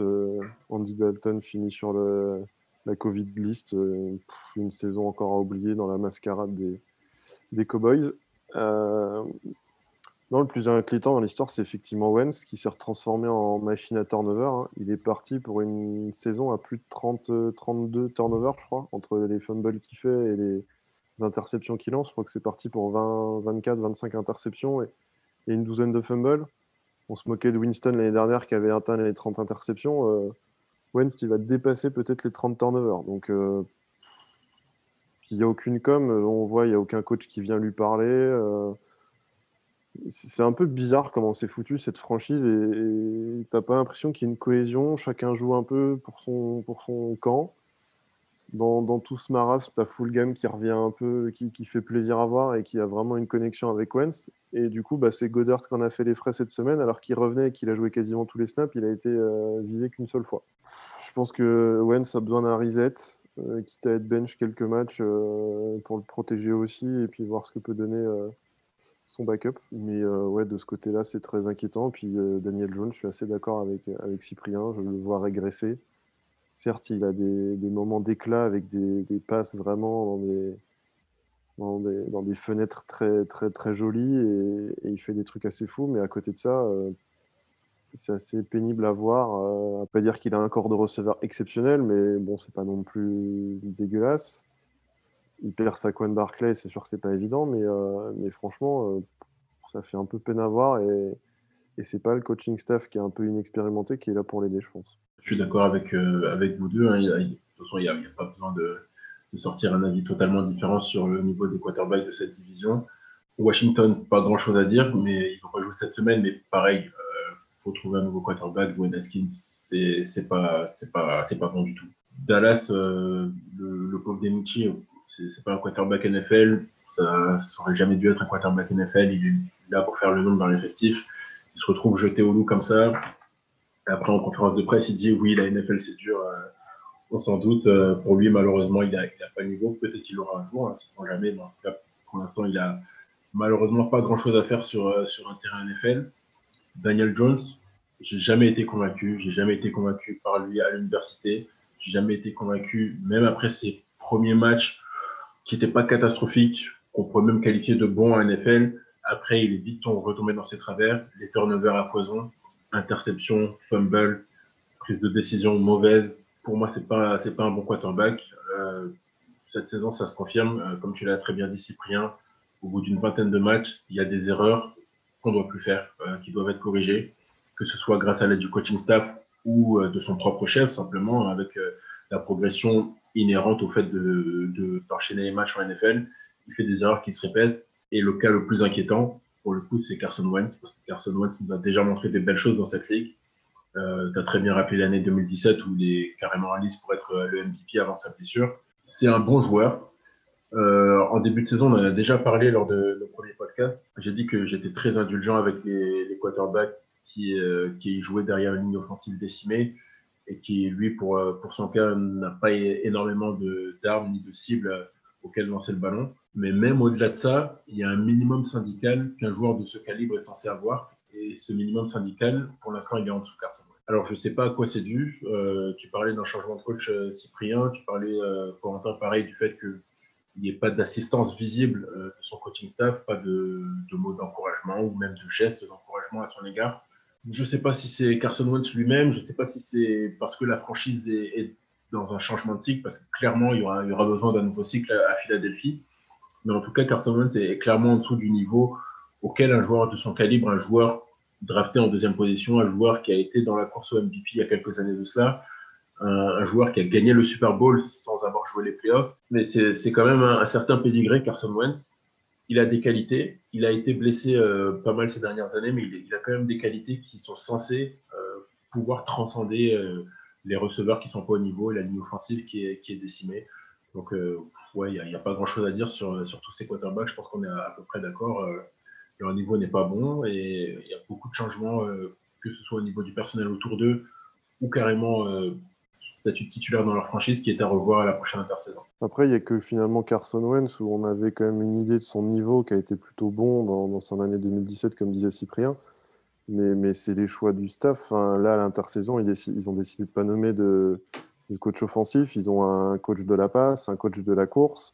Andy Dalton finit sur le, la Covid list, euh, une saison encore à oublier dans la mascarade des, des Cowboys. Euh, non, le plus inquiétant dans l'histoire, c'est effectivement Wentz qui s'est retransformé en machine à turnover. Hein. Il est parti pour une saison à plus de 30, 32 turnovers, je crois, entre les fumbles qu'il fait et les interceptions qu'il lance. Je crois que c'est parti pour 20, 24, 25 interceptions et, une douzaine de fumbles. On se moquait de Winston l'année dernière qui avait atteint les 30 interceptions. Euh, Wentz, il va dépasser peut-être les 30 turnovers. Donc, euh, il n'y a aucune com. Euh, on voit, il n'y a aucun coach qui vient lui parler. Euh, c'est un peu bizarre comment c'est foutu cette franchise et tu n'as pas l'impression qu'il y ait une cohésion. Chacun joue un peu pour son camp dans, tout ce marasme, tu as Full Game qui revient un peu, qui, fait plaisir à voir et qui a vraiment une connexion avec Wentz. Et du coup, bah, c'est Goddard qui en a fait les frais cette semaine, alors qu'il revenait et qu'il a joué quasiment tous les snaps, il a été euh, visé qu'une seule fois. Je pense que Wentz a besoin d'un reset, euh, quitte à être bench quelques matchs euh, pour le protéger aussi et puis voir ce que peut donner son backup. Mais ouais, de ce côté-là, c'est très inquiétant. Puis Daniel Jones, je suis assez d'accord avec, avec Cyprien, je le vois régresser. Certes, il a des, moments d'éclat avec des, passes vraiment dans des, fenêtres très, très, très jolies et, il fait des trucs assez fous. Mais à côté de ça, euh, c'est assez pénible à voir. Euh, à pas dire qu'il a un corps de receveur exceptionnel, mais bon, c'est pas non plus dégueulasse. Il perd sa Quan Barclay, c'est sûr que c'est pas évident, mais, euh, mais franchement, ça fait un peu peine à voir et, et c'est pas le coaching staff qui est un peu inexpérimenté qui est là pour l'aider, je pense. Je suis d'accord avec, euh, avec vous deux. Hein. de toute façon, il n'y a, pas besoin de, sortir un avis totalement différent sur le niveau des quarterbacks de cette division. Washington, pas grand chose à dire, mais ils vont pas jouer cette semaine. Mais pareil, il euh, faut trouver un nouveau quarterback. Gwen Haskins, c'est pas, pas, pas bon du tout. Dallas, euh, le, le, pauvre Demichi, c'est pas un quarterback NFL. Ça aurait jamais dû être un quarterback NFL. Il est là pour faire le nombre dans l'effectif. Il se retrouve jeté au loup comme ça. Après, en conférence de presse, il dit oui, la NFL, c'est dur. Euh, on s'en doute. Euh, pour lui, malheureusement, il n'a pas le niveau. Peut-être qu'il aura un jour, hein, jamais. Mais en tout cas, pour l'instant, il a malheureusement pas grand-chose à faire sur, euh, sur un terrain NFL. Daniel Jones, j'ai jamais été convaincu. J'ai jamais été convaincu par lui à l'université. J'ai jamais été convaincu, même après ses premiers matchs qui n'étaient pas catastrophiques, qu'on pourrait même qualifier de bons à NFL. Après, il est vite retombé dans ses travers, les turnovers à foison interception, fumble, prise de décision mauvaise. Pour moi, c'est pas c'est pas un bon quarterback. Euh, cette saison, ça se confirme. Euh, comme tu l'as très bien dit, Cyprien, au bout d'une vingtaine de matchs, il y a des erreurs qu'on doit plus faire, euh, qui doivent être corrigées, que ce soit grâce à l'aide du coaching staff ou de son propre chef, simplement avec la progression inhérente au fait de d'enchaîner les matchs en NFL. Il fait des erreurs qui se répètent. Et le cas le plus inquiétant, pour le coup, c'est Carson Wentz, parce que Carson Wentz nous a déjà montré des belles choses dans cette ligue. Euh, tu as très bien rappelé l'année 2017 où il est carrément en lice pour être euh, le MVP avant sa blessure. C'est un bon joueur. Euh, en début de saison, on en a déjà parlé lors de nos premiers podcasts. J'ai dit que j'étais très indulgent avec les, quarterbacks qui, qui jouaient derrière une ligne offensive décimée et qui, lui, pour, pour son cas, n'a pas énormément d'armes ni de cibles auquel lancer le ballon. Mais même au-delà de ça, il y a un minimum syndical qu'un joueur de ce calibre est censé avoir. Et ce minimum syndical, pour l'instant, il est en dessous Carson. Alors, je ne sais pas à quoi c'est dû. Euh, tu parlais d'un changement de coach euh, Cyprien. Tu parlais, euh, Corentin, pareil, du fait qu'il n'y ait pas d'assistance visible euh, de son coaching staff, pas de, mots d'encouragement ou même de gestes d'encouragement à son égard. Je ne sais pas si c'est Carson Wentz lui-même. Je ne sais pas si c'est parce que la franchise est dans un changement de cycle, parce que clairement, il y aura, besoin d'un nouveau cycle à, Philadelphie. Mais en tout cas, Carson Wentz est clairement en dessous du niveau auquel un joueur de son calibre, un joueur drafté en deuxième position, un joueur qui a été dans la course au MVP il y a quelques années de cela, un, joueur qui a gagné le Super Bowl sans avoir joué les playoffs. Mais c'est quand même un, certain pédigré, Carson Wentz. Il a des qualités. Il a été blessé euh, pas mal ces dernières années, mais il, a quand même des qualités qui sont censées euh, pouvoir transcender euh, les receveurs qui sont pas au niveau et la ligne offensive qui est, décimée. Donc, ouais, il n'y a, pas grand chose à dire sur, sur tous ces quarterbacks. Je pense qu'on est à, peu près d'accord. leur niveau n'est pas bon et il y a beaucoup de changements, que ce soit au niveau du personnel autour d'eux ou carrément statut titulaire dans leur franchise qui est à revoir à la prochaine intersaison. Après, il n'y a que finalement Carson Wentz où on avait quand même une idée de son niveau qui a été plutôt bon dans, son année 2017, comme disait Cyprien. Mais, c'est les choix du staff. là, à l'intersaison, ils, ils, ont décidé de ne pas nommer de, coach offensif. Ils ont un coach de la passe, un coach de la course.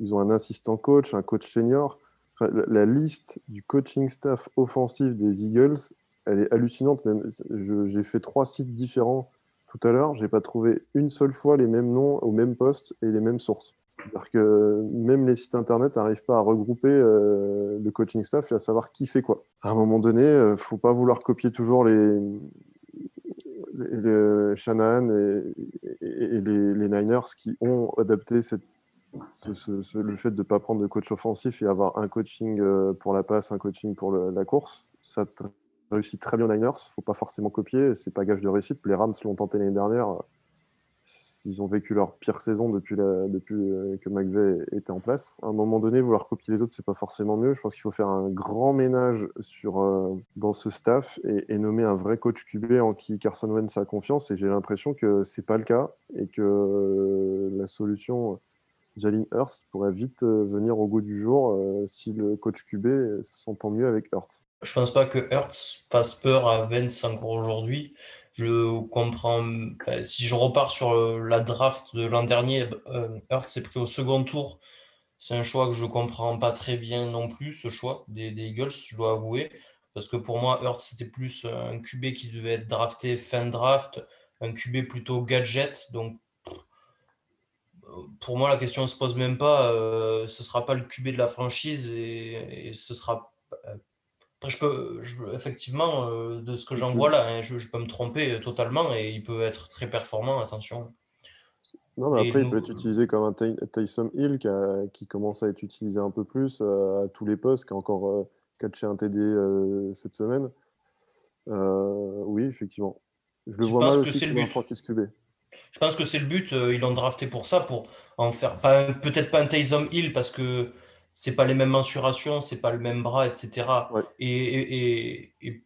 Ils ont un assistant coach, un coach senior. la, liste du coaching staff offensif des Eagles, elle est hallucinante. J'ai fait trois sites différents tout à l'heure, j'ai pas trouvé une seule fois les mêmes noms au même poste et les mêmes sources. C'est-à-dire que même les sites internet n'arrivent pas à regrouper euh, le coaching staff et à savoir qui fait quoi. À un moment donné, il euh, ne faut pas vouloir copier toujours les, les, Shanahan et, les, Niners qui ont adapté le fait de ne pas prendre de coach offensif et avoir un coaching euh, pour la passe, un coaching pour la course. Ça réussit très bien aux Niners. Faut pas forcément copier. C'est pas gage de réussite. Les Rams l'ont tenté l'année dernière. Ils ont vécu leur pire saison depuis, euh, que McVay était en place. À un moment donné, vouloir copier les autres, c'est pas forcément mieux. Je pense qu'il faut faire un grand ménage euh, dans ce staff et, nommer un vrai coach QB en qui Carson Wentz a confiance. Et j'ai l'impression que c'est pas le cas et que euh, la solution Jalen Hurst pourrait vite venir au goût du jour si le coach QB s'entend mieux avec Hurst. Je pense pas que Hertz fasse peur à Vence encore aujourd'hui. Je comprends. si je repars sur la draft de l'an dernier, euh, Hertz est pris au second tour. C'est un choix que je comprends pas très bien non plus, ce choix des, Eagles, je dois avouer. Parce que pour moi, Hertz, c'était plus un QB qui devait être drafté fin draft, un QB plutôt gadget. Donc, pour moi, la question ne se pose même pas. Euh, ce ne sera pas le QB de la franchise et, et ce sera je peux, effectivement, euh, de ce que j'en vois là, hein, je, peux me tromper totalement et il peut être très performant, attention. Non, mais après, il peut être utilisé comme un Tyson Hill qui, commence à être utilisé un peu plus euh, à tous les postes, qui a encore euh, catché un TD cette semaine. oui, effectivement. Je le vois mal aussi comme un Francis QB. Je pense que c'est le but. ils l'ont drafté pour ça, pour en faire. Peut-être pas un Tyson Hill parce que c'est pas les mêmes mensurations, c'est pas le même bras, etc. Et, et,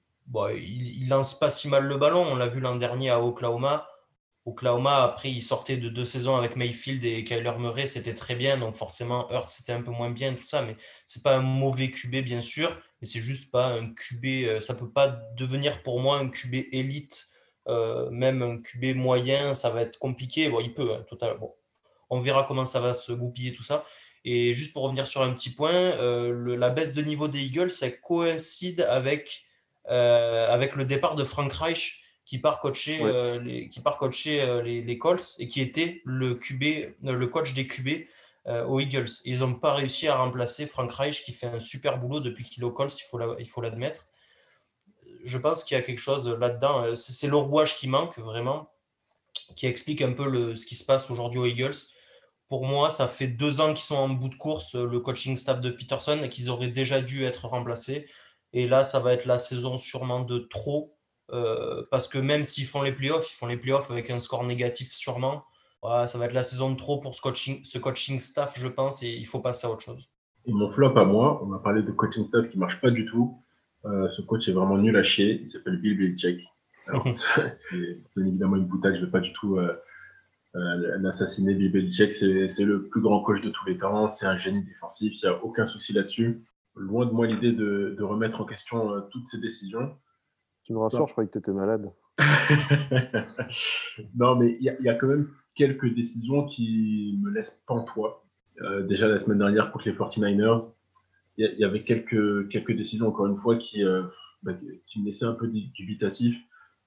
il, lance pas si mal le ballon. On l'a vu l'an dernier à Oklahoma. Oklahoma, après, il sortait de deux saisons avec Mayfield et Kyler Murray, c'était très bien. Donc forcément, Hurt, c'était un peu moins bien, tout ça. Mais c'est pas un mauvais QB, bien sûr. Mais c'est juste pas un QB. Euh, ça peut pas devenir pour moi un QB élite. Euh, même un QB moyen, ça va être compliqué. Bon, il peut, hein, total. Bon, on verra comment ça va se goupiller, tout ça. Et juste pour revenir sur un petit point, euh, la baisse de niveau des Eagles, ça coïncide avec, euh, avec le départ de Frank Reich qui part coacher, euh, les, qui part coacher les, Colts et qui était le, QB, le coach des QB aux Eagles. Ils n'ont pas réussi à remplacer Frank Reich qui fait un super boulot depuis qu'il est aux Colts, il faut l'admettre. Je pense qu'il y a quelque chose là-dedans. C'est le rouage qui manque vraiment, qui explique un peu le, ce qui se passe aujourd'hui aux Eagles pour moi, ça fait deux ans qu'ils sont en bout de course, le coaching staff de Peterson, et qu'ils auraient déjà dû être remplacés. Et là, ça va être la saison sûrement de trop, euh, parce que même s'ils font les playoffs, ils font les playoffs avec un score négatif sûrement. ça va être la saison de trop pour ce coaching, ce coaching staff, je pense, et il faut passer à autre chose. Et mon flop à moi, on a parlé de coaching staff qui ne marche pas du tout. Euh, ce coach est vraiment nul à chier. Il s'appelle Bill Belichick. Alors, c'est évidemment une boutade, je ne vais pas du tout. Euh, euh, l'assassiné Belichick, c'est le plus grand coach de tous les temps, c'est un génie défensif, il n'y a aucun souci là-dessus. Loin de moi l'idée de, remettre en question euh, toutes ces décisions. Tu me rassures, je croyais que tu étais malade. non, mais il y, a quand même quelques décisions qui me laissent pantois. Euh, déjà la semaine dernière contre les 49ers, il y, avait quelques, quelques décisions, encore une fois, qui, bah, qui me laissaient un peu dubitatif.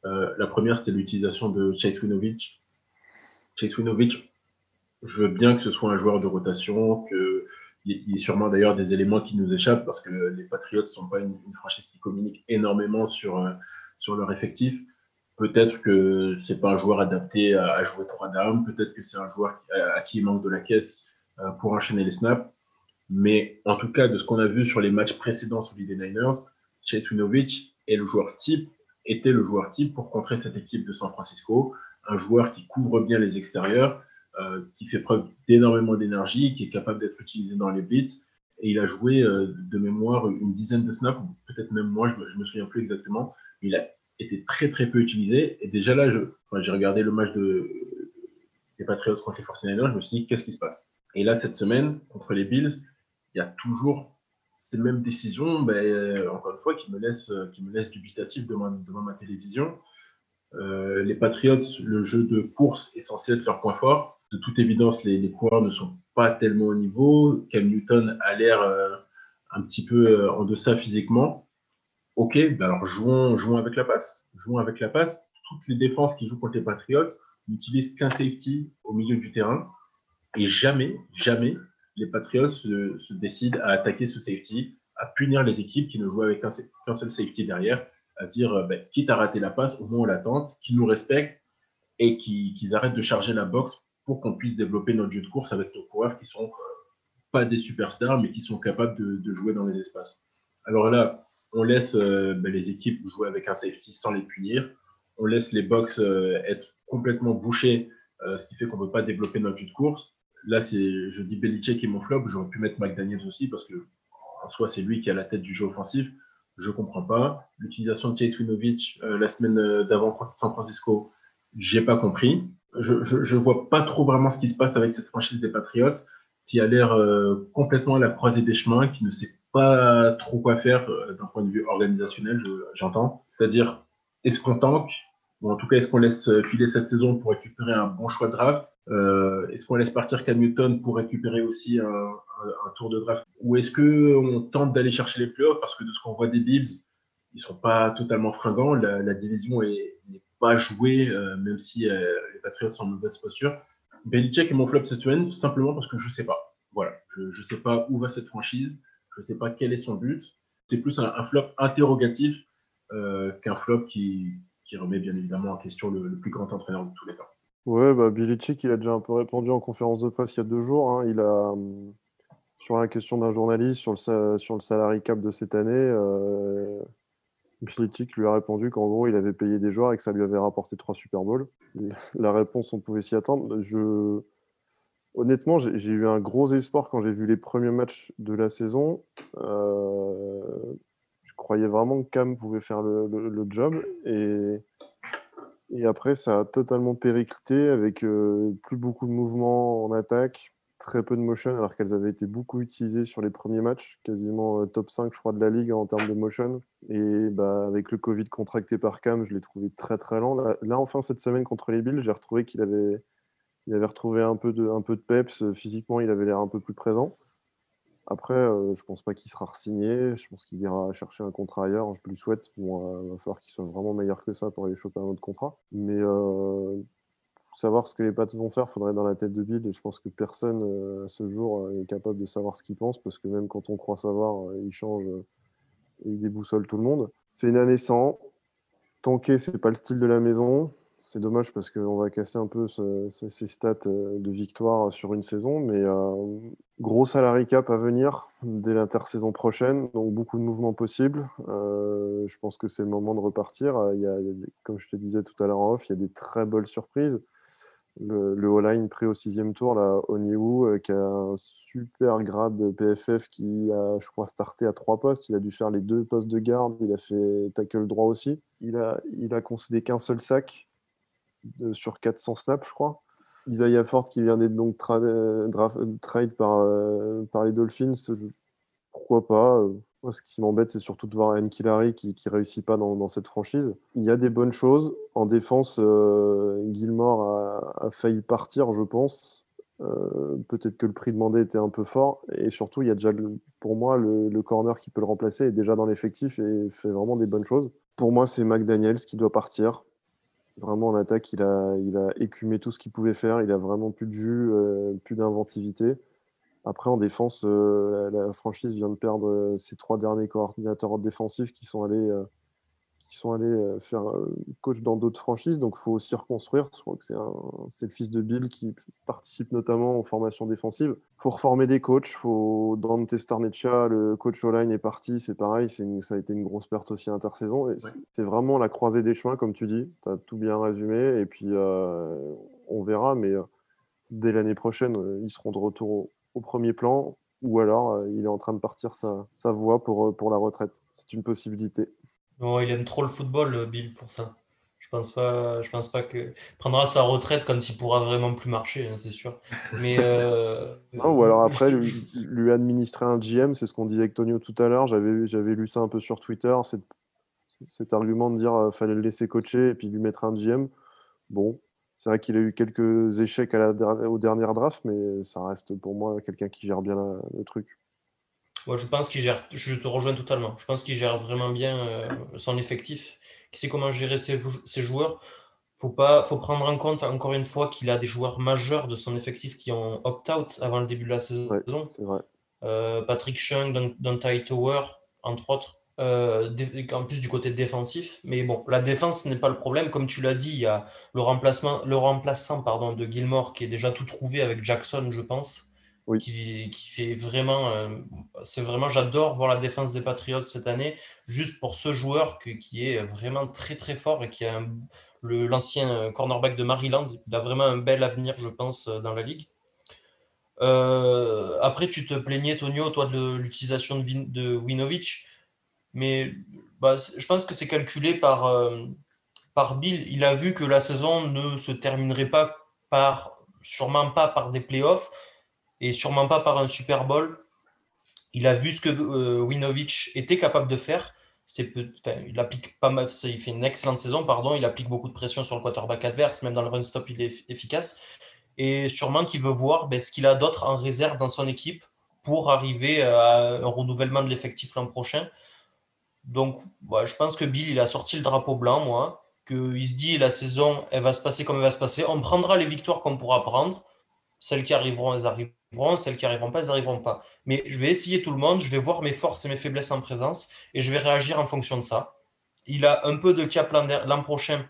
la première, c'était l'utilisation de Chase Winovich Chase Winovich, je veux bien que ce soit un joueur de rotation, qu'il y ait sûrement d'ailleurs des éléments qui nous échappent parce que les Patriots ne sont pas une, franchise qui communique énormément sur, euh, sur leur effectif. Peut-être que c'est pas un joueur adapté à, jouer trois dames. Peut-être que c'est un joueur à, qui il manque de la caisse euh, pour enchaîner les snaps. Mais en tout cas, de ce qu'on a vu sur les matchs précédents sur les Niners, Chase Winovich est le joueur type, était le joueur type pour contrer cette équipe de San Francisco. Un joueur qui couvre bien les extérieurs, euh, qui fait preuve d'énormément d'énergie, qui est capable d'être utilisé dans les blitz. Et il a joué euh, de mémoire une dizaine de snaps, peut-être même moins, je ne me souviens plus exactement. Il a était très très peu utilisé. Et déjà là, j'ai regardé le match de, des Patriots contre les 49 je me suis dit, qu'est-ce qui se passe? Et là, cette semaine, contre les Bills, il y a toujours ces mêmes décisions, ben, encore une fois, qui me laissent, qui me laissent dubitatif devant ma télévision. Euh, les Patriots, le jeu de course est censé être leur point fort. De toute évidence, les, coureurs ne sont pas tellement au niveau. Cam Newton a l'air euh, un petit peu euh, en deçà physiquement. Ok, ben alors jouons, avec la passe. Jouons avec la passe. Toutes les défenses qui jouent contre les Patriots n'utilisent qu'un safety au milieu du terrain. Et jamais, jamais, les Patriots se, décident à attaquer ce safety, à punir les équipes qui ne jouent avec qu'un seul safety derrière, à dire, euh, ben, quitte à rater la passe, au moins on l'attente, qu'ils nous respectent et qu'ils arrêtent de charger la boxe pour qu'on puisse développer notre jeu de course avec nos coureurs qui sont pas des superstars, mais qui sont capables de, jouer dans les espaces. Alors là, on laisse euh, ben, les équipes jouer avec un safety sans les punir. On laisse les box euh, être complètement bouchés, euh, ce qui fait qu'on ne peut pas développer notre jeu de course. Là, c'est, je dis Belichick est mon flop. J'aurais pu mettre McDaniels aussi parce que en soi, c'est lui qui a la tête du jeu offensif. Je comprends pas. L'utilisation de Chase Winovich la semaine d'avant contre San Francisco, j'ai pas compris. Je, ne vois pas trop vraiment ce qui se passe avec cette franchise des Patriots qui a l'air complètement à la croisée des chemins, qui ne sait pas trop quoi faire euh, d'un point de vue organisationnel, j'entends. C'est-à-dire, est-ce qu'on tank? Ou en tout cas, est-ce qu'on laisse filer cette saison pour récupérer un bon choix de draft? Euh, Est-ce qu'on laisse partir Cam Newton pour récupérer aussi un, tour de draft? Ou est-ce qu'on tente d'aller chercher les playoffs? Parce que de ce qu'on voit des Bills, ils sont pas totalement fringants. La, division n'est pas jouée, euh, même si les Patriots sont en mauvaise posture. Belichick est mon flop cette semaine, tout simplement parce que je sais pas. Voilà, je ne sais pas où va cette franchise. Je ne sais pas quel est son but. C'est plus un, flop interrogatif euh, qu'un flop qui, remet bien évidemment en question le, plus grand entraîneur de tous les temps. Ouais, bah, Billy Chick, il a déjà un peu répondu en conférence de presse il y a deux jours. Hein. Il a, sur la question d'un journaliste sur le, sur le salary cap de cette année, euh, Billy Chick lui a répondu qu'en gros, il avait payé des joueurs et que ça lui avait rapporté trois Super Bowls. La réponse, on pouvait s'y attendre. Honnêtement, j'ai eu un gros espoir quand j'ai vu les premiers matchs de la saison. Euh, je croyais vraiment que Cam pouvait faire le, job. Et, et, après, ça a totalement périclité avec plus beaucoup de mouvements en attaque, très peu de motion, alors qu'elles avaient été beaucoup utilisées sur les premiers matchs, quasiment top 5, je crois, de la ligue en termes de motion. Et bah, avec le Covid contracté par Cam, je l'ai trouvé très très lent. là, enfin, cette semaine contre les Bills, j'ai retrouvé qu'il avait il avait retrouvé un peu de, un peu de peps. Physiquement, il avait l'air un peu plus présent. Après, euh, je pense pas qu'il sera signé. Je pense qu'il ira chercher un contrat ailleurs. Je lui souhaite. Bon, euh, il va falloir qu'il soit vraiment meilleur que ça pour aller choper un autre contrat. Mais pour savoir ce que les Pats vont faire, il faudrait être dans la tête de Bill. Et je pense que personne à ce jour est capable de savoir ce qu'il pense. Parce que même quand on croit savoir, il change et il déboussole tout le monde. C'est une année sans. Tanker, c'est pas le style de la maison. C'est dommage parce qu'on va casser un peu ces stats euh, de victoire sur une saison, mais euh, gros salary cap à venir dès l'intersaison prochaine, donc beaucoup de mouvements possibles. Euh, je pense que c'est le moment de repartir. Il y, a, comme je te disais tout à l'heure en off, il y a des très belles surprises. Le, le all-line prêt au sixième tour, là, Oniwu, qui a un super grade de PFF qui a, je crois, starté à trois postes. Il a dû faire les deux postes de garde. Il a fait tackle droit aussi. Il a, il a concédé qu'un seul sac sur 400 snaps, je crois. Isaiah Ford qui vient d'être donc euh, trade par, euh, par les Dolphins, pourquoi pas euh, Moi, ce qui m'embête, c'est surtout de voir Killary qui ne réussit pas dans, cette franchise. Il y a des bonnes choses. En défense, Gilmore a, failli partir, je pense. Peut-être que le prix demandé était un peu fort. Et surtout, il y a déjà, pour moi, le, le corner qui peut le remplacer est déjà dans l'effectif et fait vraiment des bonnes choses. Pour moi, c'est McDaniels qui doit partir. Vraiment en attaque, il a, écumé tout ce qu'il pouvait faire. Il a vraiment plus de jus, euh, plus d'inventivité. Après, en défense, euh, la, franchise vient de perdre euh, ses trois derniers coordinateurs défensifs qui sont allés, qui sont allés euh, faire coach dans d'autres franchises, donc il faut aussi reconstruire. Je crois que c'est le fils de Bill qui participe notamment aux formations défensives. Il faut reformer des coachs. Faut... Dante Starneccia, le coach online est parti, c'est pareil, une... ça a été une grosse perte aussi intersaison. Et C'est vraiment la croisée des chemins, comme tu dis. Tu as tout bien résumé. Et puis, on verra, mais dès l'année prochaine, ils seront de retour au premier plan ou alors euh, il est en train de partir sa, sa voie pour, euh, pour la retraite. C'est une possibilité. Non, il aime trop le football, euh, Bill, pour ça. Je pense pas, je pense pas que prendra sa retraite quand il pourra vraiment plus marcher, hein, c'est sûr. Mais ou alors après lui, administrer un GM, c'est ce qu'on disait avec Tonio tout à l'heure. J'avais j'avais lu ça un peu sur Twitter, cet, cet argument de dire qu'il fallait le laisser coacher et puis lui mettre un GM. Bon, c'est vrai qu'il a eu quelques échecs à la, au dernier draft, mais ça reste pour moi quelqu'un qui gère bien le truc. Moi, je pense qu'il gère, je te rejoins totalement. Je pense qu'il gère vraiment bien euh, son effectif. Qui sait comment gérer ses, joueurs. Faut pas, faut prendre en compte encore une fois qu'il a des joueurs majeurs de son effectif qui ont opt-out avant le début de la saison. vrai. Euh, Patrick Chung, Dante Tower, entre autres. Euh, en plus du côté défensif. Mais bon, la défense n'est pas le problème. Comme tu l'as dit, il y a le, remplacement, le remplaçant pardon, de Gilmore qui est déjà tout trouvé avec Jackson, je pense. Qui, fait vraiment. Euh, c'est vraiment, j'adore voir la défense des Patriots cette année, juste pour ce joueur qui est vraiment très très fort et qui a l'ancien cornerback de Maryland. Il a vraiment un bel avenir, je pense, dans la ligue. Euh, après, tu te plaignais, Tonio, toi, de l'utilisation de, Winovich. Mais bah, je pense que c'est calculé par, euh, par Bill. Il a vu que la saison ne se terminerait pas par, sûrement pas par des playoffs et sûrement pas par un Super Bowl. Il a vu ce que euh, Winovich était capable de faire. C'est il applique pas mal, il fait une excellente saison, pardon. Il applique beaucoup de pression sur le quarterback adverse, même dans le run stop, il est efficace. Et sûrement qu'il veut voir ben, ce qu'il a d'autre en réserve dans son équipe pour arriver à un renouvellement de l'effectif l'an prochain. Donc, je pense que Bill, il a sorti le drapeau blanc, moi. Qu'il se dit, la saison, elle va se passer comme elle va se passer. On prendra les victoires qu'on pourra prendre. Celles qui arriveront, elles arriveront. Celles qui n'arriveront pas, elles n'arriveront pas. Mais je vais essayer tout le monde. Je vais voir mes forces et mes faiblesses en présence. Et je vais réagir en fonction de ça. Il a un peu de cap l'an prochain.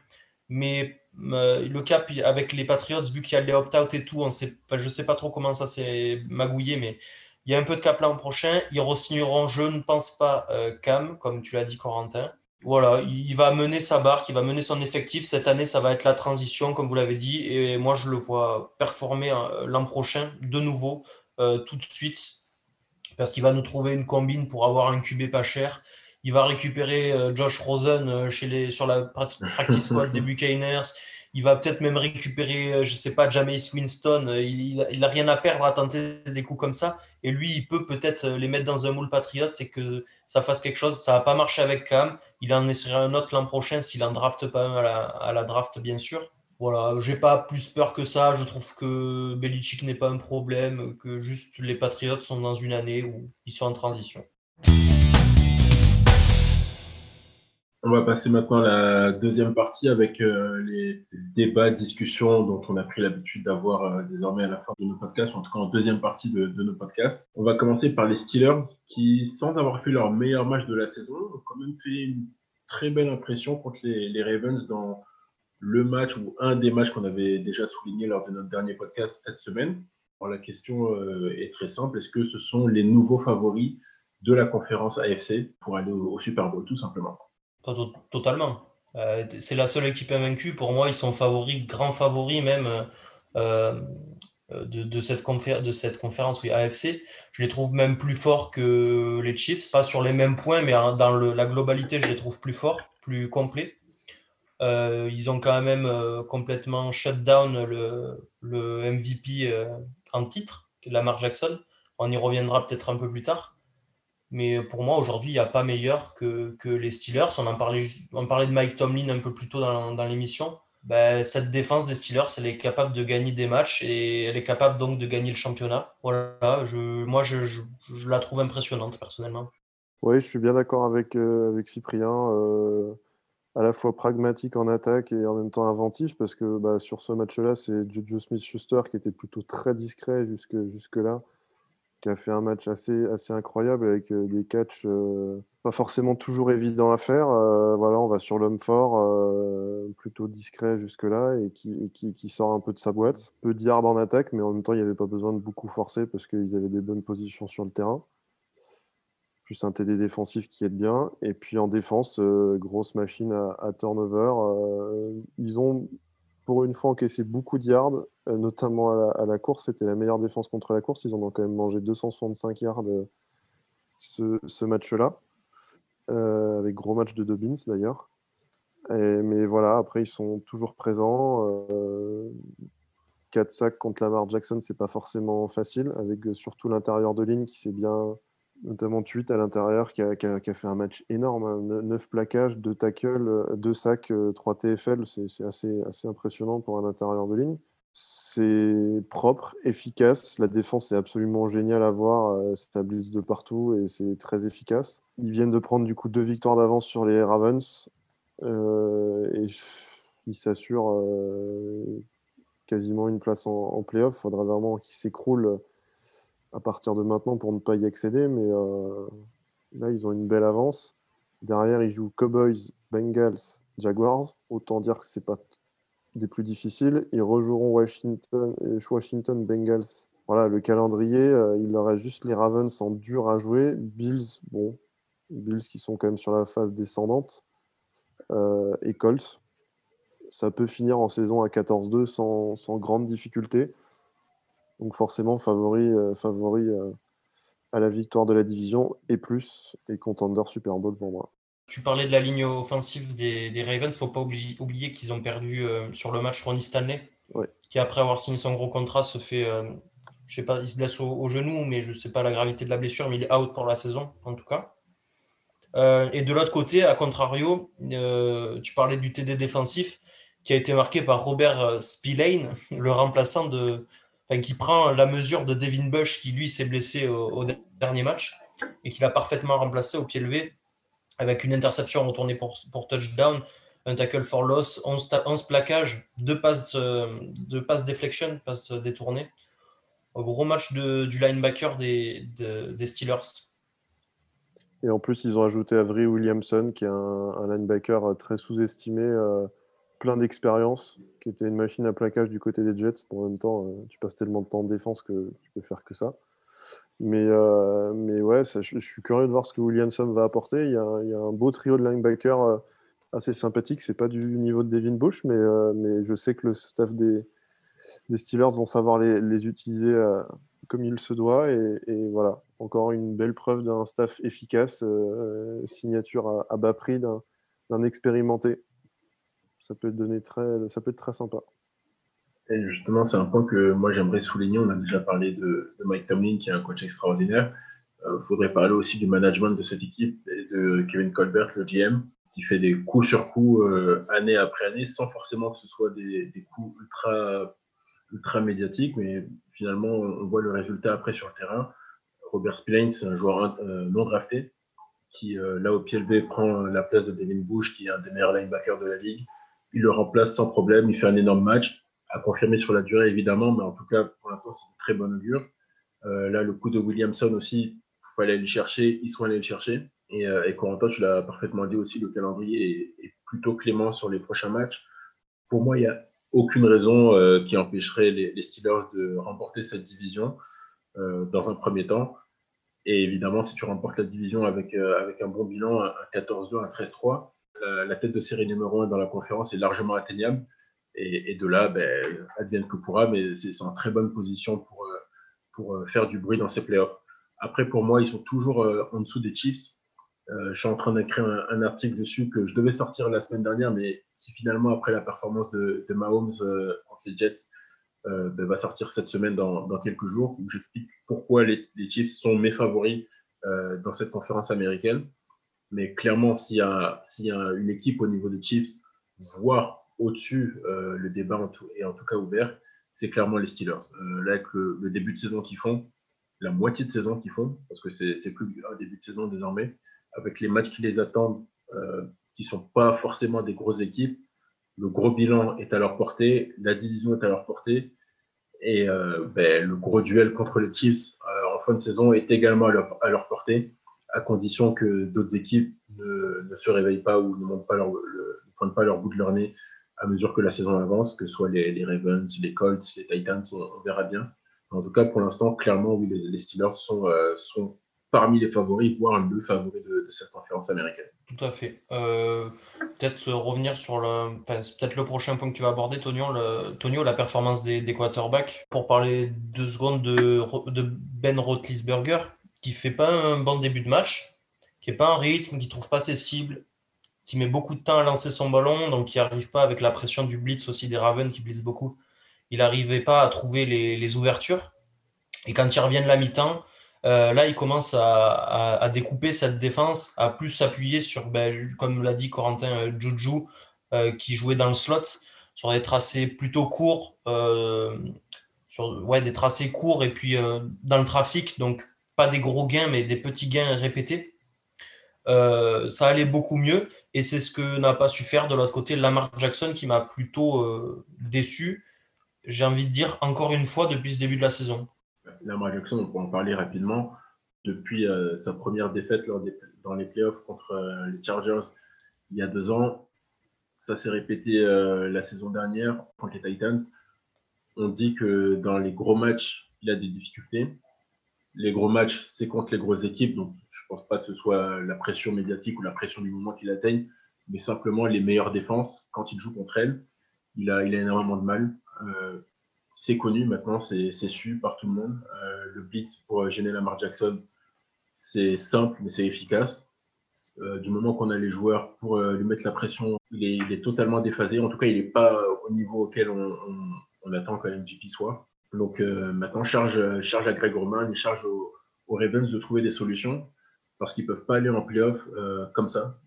Mais euh, le cap avec les Patriots, vu qu'il y a les opt-out et tout, on sait, je ne sais pas trop comment ça s'est magouillé, mais il y a un peu de cap l'an prochain. Ils re-signeront, je ne pense pas, euh, Cam, comme tu l'as dit, Corentin. Voilà, il va mener sa barque, il va mener son effectif. Cette année, ça va être la transition, comme vous l'avez dit. Et moi, je le vois performer euh, l'an prochain, de nouveau, euh, tout de suite. Parce qu'il va nous trouver une combine pour avoir un QB pas cher. Il va récupérer Josh Rosen chez les, sur la practice squad des Buccaneers. Il va peut-être même récupérer, je ne sais pas, Jameis Winston. Il n'a rien à perdre à tenter des coups comme ça. Et lui, il peut peut-être les mettre dans un moule patriote, c'est que ça fasse quelque chose. Ça n'a pas marché avec Cam. Il en essaiera un autre l'an prochain s'il en draft pas à la, à la draft, bien sûr. Voilà, j'ai pas plus peur que ça. Je trouve que Belichick n'est pas un problème, que juste les Patriots sont dans une année où ils sont en transition. On va passer maintenant à la deuxième partie avec euh, les débats, discussions dont on a pris l'habitude d'avoir euh, désormais à la fin de nos podcasts, en tout cas en deuxième partie de, nos podcasts. On va commencer par les Steelers qui, sans avoir fait leur meilleur match de la saison, ont quand même fait une très belle impression contre les, Ravens dans le match ou un des matchs qu'on avait déjà souligné lors de notre dernier podcast cette semaine. La question euh, est très simple. Est-ce que ce sont les nouveaux favoris de la conférence AFC pour aller au Super Bowl, tout simplement? Totalement. Euh, c'est la seule équipe invaincue. Pour moi, ils sont favoris, grands favoris même euh, de, cette de cette conférence AFC. Je les trouve même plus forts que les Chiefs. Pas sur les mêmes points, mais dans la globalité, je les trouve plus forts, plus complets. Euh, ils ont quand même complètement shut down le MVP en titre, Lamar Jackson. On y reviendra peut-être un peu plus tard. Mais pour moi, aujourd'hui, il n'y a pas meilleur que, que, les Steelers. On en parlait, on parlait de Mike Tomlin un peu plus tôt dans, l'émission. Ben, cette défense des Steelers, elle est capable de gagner des matchs et elle est capable donc de gagner le championnat. Voilà, moi, je, la trouve impressionnante personnellement. Oui, je suis bien d'accord avec, euh, avec Cyprien. Euh, à la fois pragmatique en attaque et en même temps inventif, parce que bah, sur ce match-là, c'est Joe Smith-Schuster qui était plutôt très discret jusque, jusque là qui a fait un match assez, assez incroyable avec des catchs pas forcément toujours évidents à faire. voilà, on va sur l'homme fort, plutôt discret jusque-là, et, qui, qui, sort un peu de sa boîte. Peu de yards en attaque, mais en même temps, il n'y avait pas besoin de beaucoup forcer parce qu'ils avaient des bonnes positions sur le terrain. Plus un TD défensif qui aide bien. Et puis en défense, grosse machine à, à turnover. ils ont pour une fois encaissé beaucoup de yards, euh, notamment à la, course. C'était la meilleure défense contre la course. Ils en ont quand même mangé 265 yards euh, ce, match-là, euh, avec gros match de Dobbins d'ailleurs. Mais voilà, après, ils sont toujours présents. 4 sacs contre Lamar Jackson, c'est pas forcément facile, avec surtout l'intérieur de ligne qui s'est bien, notamment 8 à l'intérieur, qui a, fait un match énorme. 9 hein. plaquages, 2 tackles, 2 sacs, 3 euh, TFL, c'est assez, impressionnant pour un intérieur de ligne. C'est propre, efficace. La défense est absolument géniale à voir. Ça euh, blitz de partout et c'est très efficace. Ils viennent de prendre du coup deux victoires d'avance sur les Ravens euh, et ils s'assurent quasiment une place en, en playoff. Il faudra vraiment qu'ils s'écroulent à partir de maintenant pour ne pas y accéder. Mais euh, là, ils ont une belle avance. Derrière, ils jouent Cowboys, Bengals, Jaguars. Autant dire que c'est pas des plus difficiles. Ils rejoueront Washington, Washington Bengals. Voilà, le calendrier, euh, il leur reste juste les Ravens en dur à jouer. Bills, bon, Bills qui sont quand même sur la phase descendante. Euh, et Colts. Ça peut finir en saison à 14-2 sans, sans grande difficulté. Donc forcément, favori, euh, favori euh, à la victoire de la division et plus, et contender Super Bowl pour moi. Tu parlais de la ligne offensive des, des Ravens. Il ne faut pas oublier, qu'ils ont perdu euh, sur le match Ronnie Stanley, qui après avoir signé son gros contrat se fait, je sais pas, il se blesse au, genou, mais je ne sais pas la gravité de la blessure, mais il est out pour la saison en tout cas. et de l'autre côté, à contrario, tu parlais du TD défensif qui a été marqué par Robert Spillane, le remplaçant de, qui prend la mesure de Devin Bush qui lui s'est blessé au, dernier match et qui l'a parfaitement remplacé au pied levé avec une interception retournée pour, pour touchdown, un tackle for loss, 11, 11 plaquages, deux passes, euh, deux passes deflection, passes détournées. Un gros match du linebacker des, Steelers. Et en plus, ils ont ajouté Avery Williamson, qui est un, linebacker très sous-estimé. Euh, plein d'expérience, qui était une machine à plaquage du côté des Jets. en même temps, euh, tu passes tellement de temps en défense que tu peux faire que ça. Mais, euh, mais ouais, je, suis curieux de voir ce que Williamson va apporter. Il y a, un beau trio de linebackers euh, assez sympathique. C'est pas du niveau de Devin Bush, mais, mais je sais que le staff des, des Steelers vont savoir les, utiliser comme il se doit. Et, voilà, encore une belle preuve d'un staff efficace, signature à bas prix d'un expérimenté ça peut donner très, ça peut être très sympa. Et justement, c'est un point que moi j'aimerais souligner. On a déjà parlé de, Mike Tomlin, qui est un coach extraordinaire. Il euh, faudrait parler aussi du management de cette équipe et de Kevin Colbert, le GM, qui fait des coups sur coups euh, année après année, sans forcément que ce soit des, coups ultra, ultra médiatiques, mais finalement, on voit le résultat après sur le terrain. Robert Spillane, c'est un joueur euh, non drafté, qui, là, au pied levé, prend la place de Devin Bush, qui est un des meilleurs linebackers de la ligue il le remplace sans problème, il fait un énorme match, à confirmer sur la durée évidemment, mais en tout cas pour l'instant c'est une très bonne augure. Euh, là le coup de Williamson aussi, il fallait aller le chercher, ils sont allés le chercher. Et, euh, Corentin, tu l'as parfaitement dit aussi, le calendrier est, plutôt clément sur les prochains matchs. Pour moi, il n'y a aucune raison euh, qui empêcherait les, Steelers de remporter cette division euh, dans un premier temps. Et évidemment, si tu remportes la division avec, avec un bon bilan, un 14-2, un 13-3, la, tête de série numéro 1 dans la conférence est largement atteignable. Et, de là, ben, advienne que pourra, mais c'est en très bonne position pour, euh, euh, faire du bruit dans ces playoffs. Après, pour moi, ils sont toujours euh, en dessous des Chiefs. je suis en train d'écrire un, article dessus que je devais sortir la semaine dernière, mais qui finalement, après la performance de, Mahomes contre les Jets, ben, va sortir cette semaine dans, quelques jours, où j'explique pourquoi les, les, Chiefs sont mes favoris dans cette conférence américaine. Mais clairement, s'il y, a, une équipe au niveau des Chiefs, voire au-dessus, euh, le débat est en tout cas ouvert, c'est clairement les Steelers. Euh, là, avec le, début de saison qu'ils font, la moitié de saison qu'ils font, parce que c'est plus un début de saison désormais, avec les matchs qui les attendent, euh, qui ne sont pas forcément des grosses équipes, le gros bilan est à leur portée, la division est à leur portée, et ben, le gros duel contre les Chiefs en fin de saison est également à leur, portée, à condition que d'autres équipes ne, se réveillent pas ou ne, pas leur, prennent pas leur bout de leur nez à mesure que la saison avance, que ce soit les, Ravens, les Colts, les Titans, on, verra bien. En tout cas, pour l'instant, clairement, oui, les, Steelers sont, euh, sont parmi les favoris, voire le favori de, cette conférence américaine. Tout à fait. Euh, peut-être revenir sur le, peut-être le prochain point que tu vas aborder, Tonio, la performance des, quarterbacks. Pour parler deux secondes de, de Ben Roethlisberger, qui fait pas un bon début de match, qui n'est pas un rythme, qui trouve pas ses cibles, qui met beaucoup de temps à lancer son ballon, donc qui n'arrive pas avec la pression du blitz aussi des Ravens qui blitz beaucoup. Il n'arrivait pas à trouver les, ouvertures. Et quand il revient la mi-temps, euh, là, il commence à, découper cette défense, à plus s'appuyer sur, ben, comme l'a dit Corentin euh, Juju, euh, qui jouait dans le slot, sur des tracés plutôt courts, sur ouais, des tracés courts et puis dans le trafic, donc pas des gros gains, mais des petits gains répétés. ça allait beaucoup mieux et c'est ce que n'a pas su faire de l'autre côté Lamar Jackson qui m'a plutôt déçu. J'ai envie de dire encore une fois depuis ce début de la saison. Lamar Jackson, on peut en parler rapidement. Depuis euh, sa première défaite dans les playoffs contre euh, les Chargers il y a deux ans, ça s'est répété euh, la saison dernière contre les Titans. On dit que dans les gros matchs, il a des difficultés. Les gros matchs, c'est contre les grosses équipes, donc je ne pense pas que ce soit la pression médiatique ou la pression du moment qu'il atteigne, mais simplement les meilleures défenses, quand il joue contre elles, il a, énormément de mal c'est connu maintenant, c'est su par tout le monde. Euh, le blitz pour gêner Lamar Jackson, c'est simple, mais c'est efficace. Euh, du moment qu'on a les joueurs pour euh, lui mettre la pression, il est, totalement déphasé. En tout cas, il n'est pas au niveau auquel on, attend qu'un MVP soit. Donc maintenant, charge, charge à Greg Roman, charge aux, Ravens de trouver des solutions parce qu'ils ne peuvent pas aller en playoff comme ça.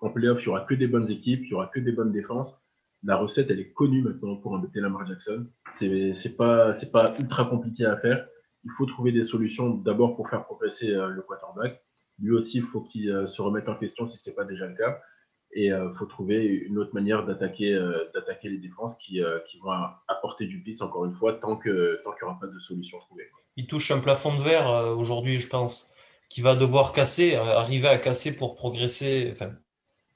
En playoff, il n'y aura que des bonnes équipes, il n'y aura que des bonnes défenses la recette, elle est connue maintenant pour embêter Lamar Jackson. C'est, c'est pas, ultra compliqué à faire. Il faut trouver des solutions d'abord pour faire progresser euh, le quarterback. Lui aussi, il faut qu'il euh, se remette en question si c'est pas déjà le cas. Et il euh, faut trouver une autre manière d'attaquer, d'attaquer les défenses qui, qui vont apporter du blitz, encore une fois, tant, qu'il n'y aura pas de solution trouvée. Il touche un plafond de verre aujourd'hui, je pense, qui va devoir casser, arriver à casser pour progresser. Enfin,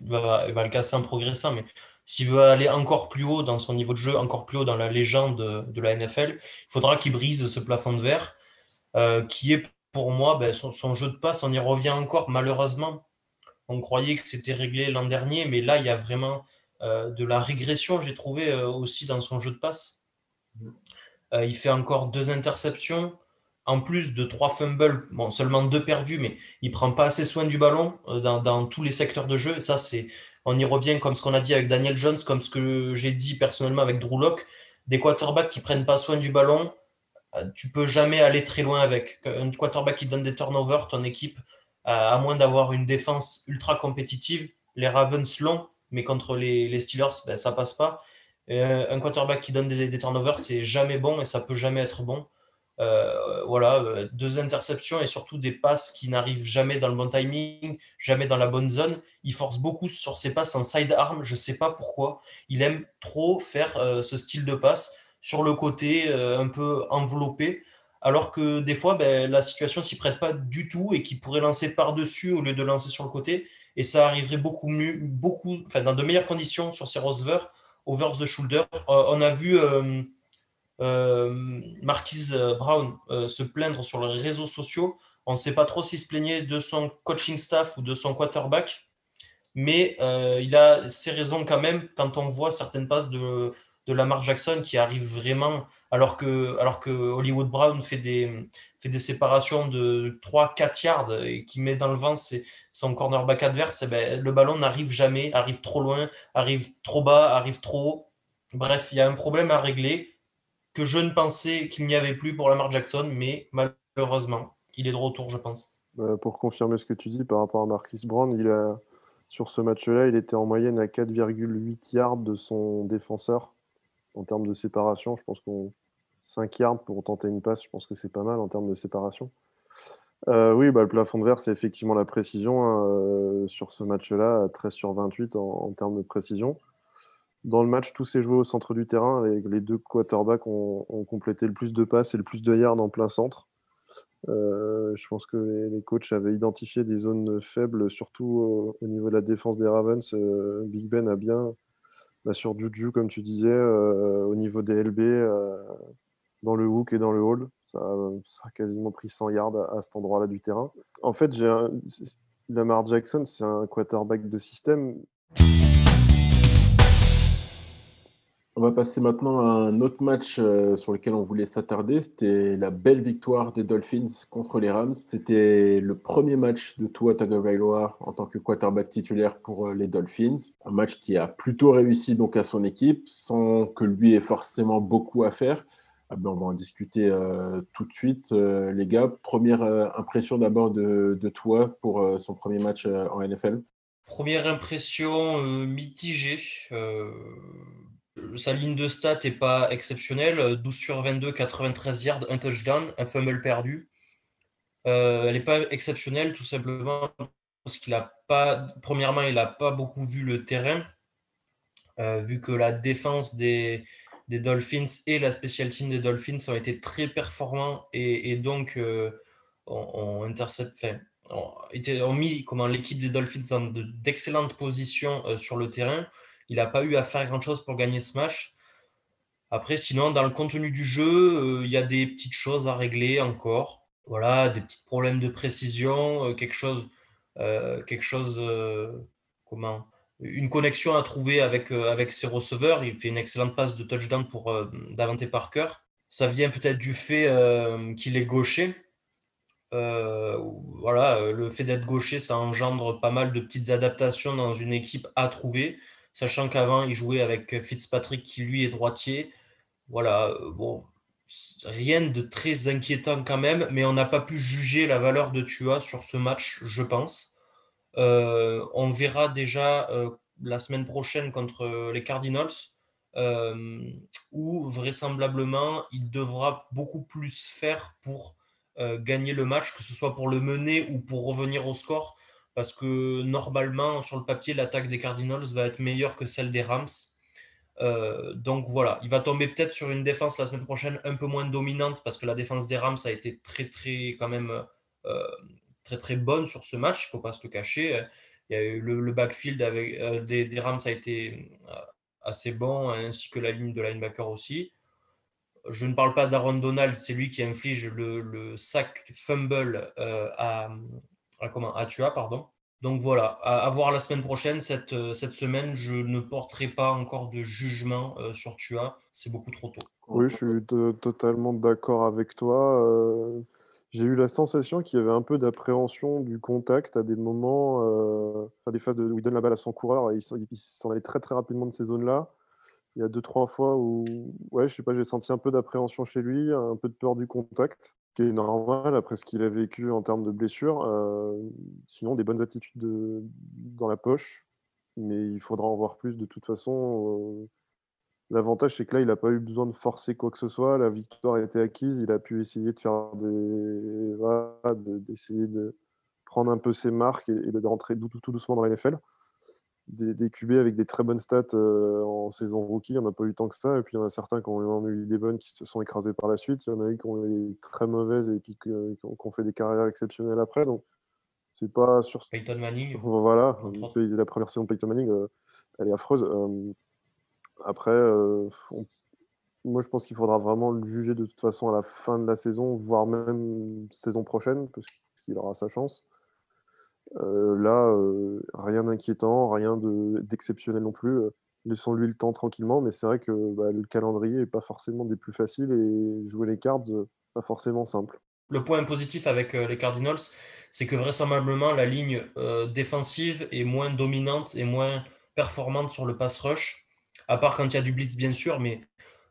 il va, le casser en progressant, mais s'il veut aller encore plus haut dans son niveau de jeu, encore plus haut dans la légende de, la NFL, il faudra qu'il brise ce plafond de verre, euh, qui est pour moi ben, son, jeu de passe. On y revient encore, malheureusement. On croyait que c'était réglé l'an dernier, mais là, il y a vraiment euh, de la régression, j'ai trouvé euh, aussi dans son jeu de passe. il fait encore deux interceptions, en plus de trois fumbles, seulement deux perdus, mais il prend pas assez soin du ballon dans, tous les secteurs de jeu. Ça, c'est on y revient comme ce qu'on a dit avec Daniel Jones, comme ce que j'ai dit personnellement avec Drew Locke. Des quarterbacks qui prennent pas soin du ballon, euh, tu peux jamais aller très loin avec. Un quarterback qui donne des turnovers, ton équipe, euh, à moins d'avoir une défense ultra compétitive, les Ravens l'ont, mais contre les, Steelers, ben, ça passe pas. Euh, un quarterback qui donne des, des turnovers, c'est jamais bon et ça peut jamais être bon. Euh, voilà, euh, deux interceptions et surtout des passes qui n'arrivent jamais dans le bon timing, jamais dans la bonne zone. Il force beaucoup sur ses passes en side arm, je ne sais pas pourquoi. Il aime trop faire euh, ce style de passe sur le côté un peu enveloppé, alors que des fois, ben, la situation s'y prête pas du tout et qu'il pourrait lancer par-dessus au lieu de lancer sur le côté. Et ça arriverait beaucoup mieux, beaucoup, dans de meilleures conditions sur ces receivers, over the shoulder. on a vu euh, Marquise euh, Brown euh, se plaindre sur les réseaux sociaux. On ne sait pas trop s'il se plaignait de son coaching staff ou de son quarterback, mais il a ses raisons quand même quand on voit certaines passes de, de Lamar Jackson qui arrivent vraiment, alors que, Hollywood Brown fait des, fait des séparations de 3-4 yards et qui met dans le vent son cornerback adverse, eh ben, le ballon n'arrive jamais, arrive trop loin, arrive trop bas, arrive trop haut. Bref, il y a un problème à régler que je ne pensais qu'il n'y avait plus pour Lamar Jackson, mais malheureusement, il est de retour, je pense. Bah, pour confirmer ce que tu dis par rapport à Marquis Brown, il a, sur ce match-là, il était en moyenne à 4,8 yards de son défenseur en termes de séparation. Je pense qu'on 5 yards pour tenter une passe, je pense que c'est pas mal en termes de séparation. Euh, oui, bah, le plafond de verre, c'est effectivement la précision hein, euh, sur ce match-là, 13 sur 28 en termes de précision. Dans le match, tout s'est joué au centre du terrain. Les, les deux quarterbacks ont, complété le plus de passes et le plus de yards en plein centre. je pense que les, coachs avaient identifié des zones faibles, surtout au, niveau de la défense des Ravens. Big Ben a bien, bah, sur Juju, comme tu disais, au niveau des LB, dans le hook et dans le hall. Ça, a quasiment pris 100 yards à, cet endroit-là du terrain. En fait, j'ai Lamar Jackson, c'est un quarterback de système. On va passer maintenant à un autre match euh, sur lequel on voulait s'attarder. C'était la belle victoire des Dolphins contre les Rams. C'était le premier match de Tua Tagovailoa en tant que quarterback titulaire pour euh, les Dolphins. Un match qui a plutôt réussi donc à son équipe, sans que lui ait forcément beaucoup à faire. Ah ben, on va en discuter euh, tout de suite, les gars. Première impression d'abord de, toi pour son premier match en NFL Première impression mitigée. Sa ligne de stats n'est pas exceptionnelle. 12 sur 22, 93 yards, un touchdown, un fumble perdu. elle n'est pas exceptionnelle tout simplement parce qu'il a pas, premièrement, il n'a pas beaucoup vu le terrain, vu que la défense des, des Dolphins et la special team des Dolphins ont été très performants et, donc euh, ont, intercept, ont, mis comment l'équipe des Dolphins dans d'excellentes positions euh, sur le terrain. Il n'a pas eu à faire grand-chose pour gagner ce match. Après, sinon, dans le contenu du jeu, euh, il y a des petites choses à régler encore. Voilà, des petits problèmes de précision, quelque chose, quelque chose, comment une connexion à trouver avec, euh, avec ses receveurs. Il fait une excellente passe de touchdown pour euh, Davante Parker. Ça vient peut-être du fait euh, qu'il est gaucher. voilà, le fait d'être gaucher, ça engendre pas mal de petites adaptations dans une équipe à trouver, sachant qu'avant, il jouait avec Fitzpatrick qui lui est droitier. Voilà, bon, rien de très inquiétant quand même, mais on n'a pas pu juger la valeur de Tua sur ce match, je pense. Euh, on verra déjà euh, la semaine prochaine contre les Cardinals, euh, où vraisemblablement il devra beaucoup plus faire pour gagner le match, que ce soit pour le mener ou pour revenir au score, parce que normalement, sur le papier, l'attaque des Cardinals va être meilleure que celle des Rams. donc voilà, il va tomber peut-être sur une défense la semaine prochaine un peu moins dominante parce que la défense des Rams a été très très quand même très très bonne sur ce match, il ne faut pas se le cacher. Il y a eu le, backfield avec, euh, des, Rams a été euh, assez bon, ainsi que la ligne de linebacker aussi. Je ne parle pas d'Aaron Donald, c'est lui qui inflige le, sac fumble euh, à, à, comment, à Tua. Pardon. Donc voilà, à, voir la semaine prochaine. Cette, cette semaine, je ne porterai pas encore de jugement sur Tua. C'est beaucoup trop tôt. Oui, je suis totalement d'accord avec toi. J'ai eu la sensation qu'il y avait un peu d'appréhension du contact à des moments, euh, des phases où il donne la balle à son coureur et il s'en allait très très rapidement de ces zones-là. Il y a deux, trois fois où, ouais, je sais pas, j'ai senti un peu d'appréhension chez lui, un peu de peur du contact, qui est normal après ce qu'il a vécu en termes de blessures. Euh, sinon, des bonnes attitudes dans la poche, mais il faudra en voir plus de toute façon. Euh, L'avantage, c'est que là, il n'a pas eu besoin de forcer quoi que ce soit. La victoire a été acquise. Il a pu essayer de faire des. D'essayer de, prendre un peu ses marques et, de rentrer tout, doucement dans la NFL. Des, des, QB avec des très bonnes stats euh, en saison rookie, on n'a pas eu tant que ça. Et puis, il y en a certains qui ont eu des bonnes qui se sont écrasés par la suite. Il y en a eu qui ont eu très mauvaises et puis qui ont fait des carrières exceptionnelles après. Donc, c'est pas sur. Peyton Manning. Voilà. La première saison de Peyton Manning, euh, elle est affreuse. Euh, après, moi, je pense qu'il faudra vraiment le juger de toute façon à la fin de la saison, voire même saison prochaine, parce qu'il aura sa chance. Euh, là, euh, rien d'inquiétant, rien d'exceptionnel non plus. Laissons-lui le temps tranquillement, mais c'est vrai que bah, le calendrier n'est pas forcément des plus faciles et jouer les cards, pas forcément simple. Le point positif avec les Cardinals, c'est que vraisemblablement la ligne défensive est moins dominante et moins performante sur le pass rush à part quand il y a du blitz, bien sûr, mais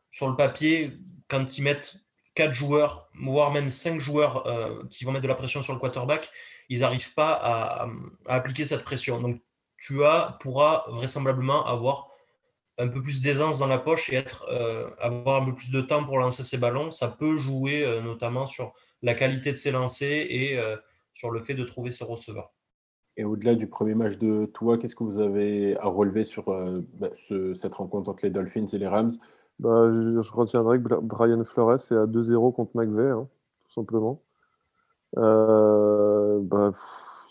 sur le papier, quand ils mettent quatre joueurs, voire même cinq joueurs euh, qui vont mettre de la pression sur le quarterback, ils n'arrivent pas à, appliquer cette pression. Donc, tu as, pourras vraisemblablement avoir un peu plus d'aisance dans la poche et être, euh, avoir un peu plus de temps pour lancer ses ballons. Ça peut jouer euh, notamment sur la qualité de ses lancers et sur le fait de trouver ses receveurs. Et au-delà du premier match de toi, qu'est-ce que vous avez à relever sur bah, cette rencontre entre les Dolphins et les Rams? Bah, je, retiendrai que Brian Flores est à 2-0 contre McVeigh, hein, tout simplement. bah,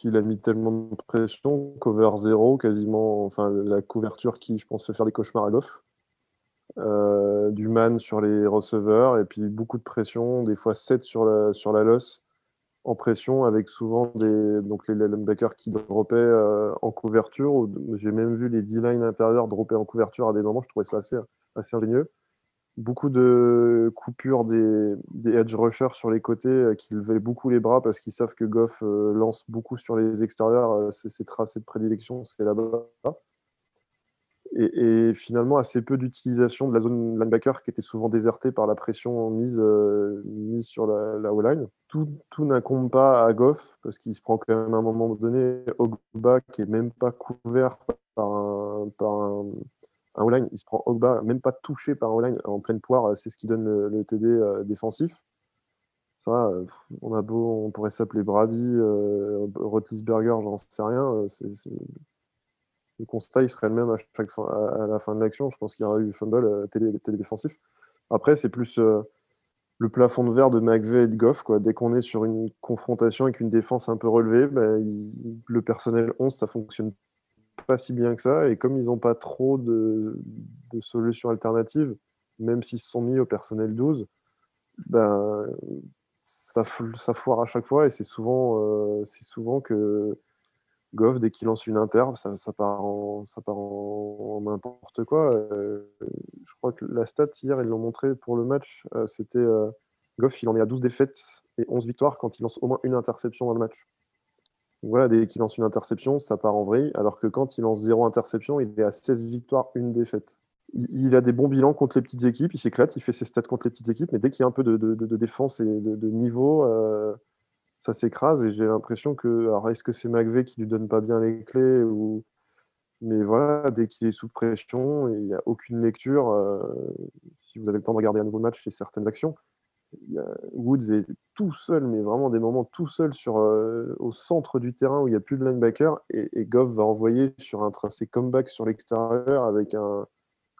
il a mis tellement de pression, cover zéro quasiment, enfin la couverture qui, je pense, fait faire des cauchemars à Goff. du man sur les receveurs et puis beaucoup de pression, des fois 7 sur la, sur la loss en pression avec souvent des, donc les linebackers qui droppaient en couverture. J'ai même vu les D-line intérieurs dropper en couverture à des moments, je trouvais ça assez, assez ingénieux beaucoup de coupures des, edge rushers sur les côtés euh, qui levaient beaucoup les bras parce qu'ils savent que Goff euh, lance beaucoup sur les extérieurs. Euh, c'est ses de prédilection, c'est là-bas. Et, finalement, assez peu d'utilisation de la zone linebacker qui était souvent désertée par la pression mise, mise sur la, la O-line. Tout, tout n'incombe pas à Goff parce qu'il se prend quand même à un moment donné Ogba qui est même pas couvert par un, par un un O-line, il se prend Ogba, même pas touché par O-line en pleine poire, euh, c'est ce qui donne le, TD euh, défensif. Ça, euh, on a beau, on pourrait s'appeler Brady, euh, Rotlisberger, j'en sais rien. Le constat, il serait le même à, chaque fin, à, la fin de l'action. Je pense qu'il y aurait eu fumble, TD, défensif. Après, c'est plus le plafond de verre de McVeigh et de Goff. Quoi. Dès qu'on est sur une confrontation avec une défense un peu relevée, ben, le personnel 11, ça fonctionne pas si bien que ça. Et comme ils n'ont pas trop de, solutions alternatives, même s'ils se sont mis au personnel 12, ben, ça, ça foire à chaque fois. Et c'est souvent, euh, souvent que Goff, dès qu'il lance une inter, ça, ça, part en, ça part en, n'importe quoi. Euh, je crois que la stat hier, ils l'ont montré pour le match, euh, c'était Goff, il en est à 12 défaites et 11 victoires quand il lance au moins une interception dans le match. Voilà, dès qu'il lance une interception, ça part en vrille, alors que quand il lance zéro interception, il est à 16 victoires, une défaite. Il, a des bons bilans contre les petites équipes, il s'éclate, il fait ses stats contre les petites équipes, mais dès qu'il y a un peu de, défense et de, niveau, euh, ça s'écrase et j'ai l'impression que. Alors, est-ce que c'est McVeigh qui lui donne pas bien les clés ou... Mais voilà, dès qu'il est sous pression, il n'y a aucune lecture. Euh, si vous avez le temps de regarder un nouveau match, c'est certaines actions. Woods est tout seul, mais vraiment des moments tout seul sur, euh, au centre du terrain où il n'y a plus de linebacker. Et, Goff va envoyer sur un tracé comeback sur l'extérieur avec un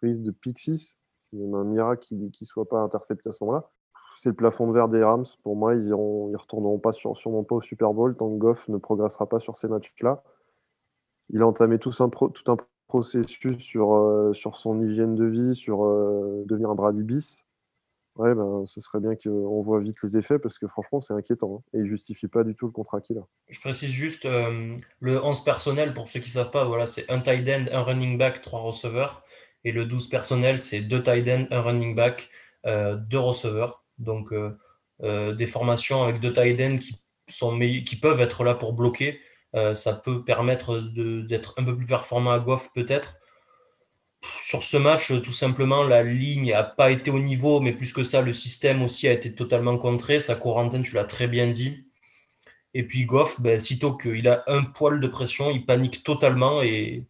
risque de pick 6. C'est même un miracle qu'il ne soit pas intercepté à ce moment-là. C'est le plafond de verre des Rams. Pour moi, ils ne ils retourneront pas sur, sûrement pas au Super Bowl tant que Goff ne progressera pas sur ces matchs-là. Il a entamé tout un, tout un processus sur, euh, sur son hygiène de vie, sur euh, devenir un Brady bis Ouais, ben, ce serait bien qu'on voit vite les effets parce que franchement, c'est inquiétant. Hein, et il justifie pas du tout le contrat qu'il a. Je précise juste euh, le 11 personnel, pour ceux qui savent pas, voilà, c'est un tight end, un running back, trois receveurs. Et le 12 personnel, c'est deux tight end, un running back, euh, deux receveurs. Donc euh, des formations avec deux tight end qui, sont qui peuvent être là pour bloquer. ça peut permettre d'être un peu plus performant à Goff peut-être sur ce match, tout simplement, la ligne n'a pas été au niveau, mais plus que ça, le système aussi a été totalement contré. Sa quarantaine, tu l'as très bien dit. Et puis Goff, ben, sitôt qu'il a un poil de pression, il panique totalement et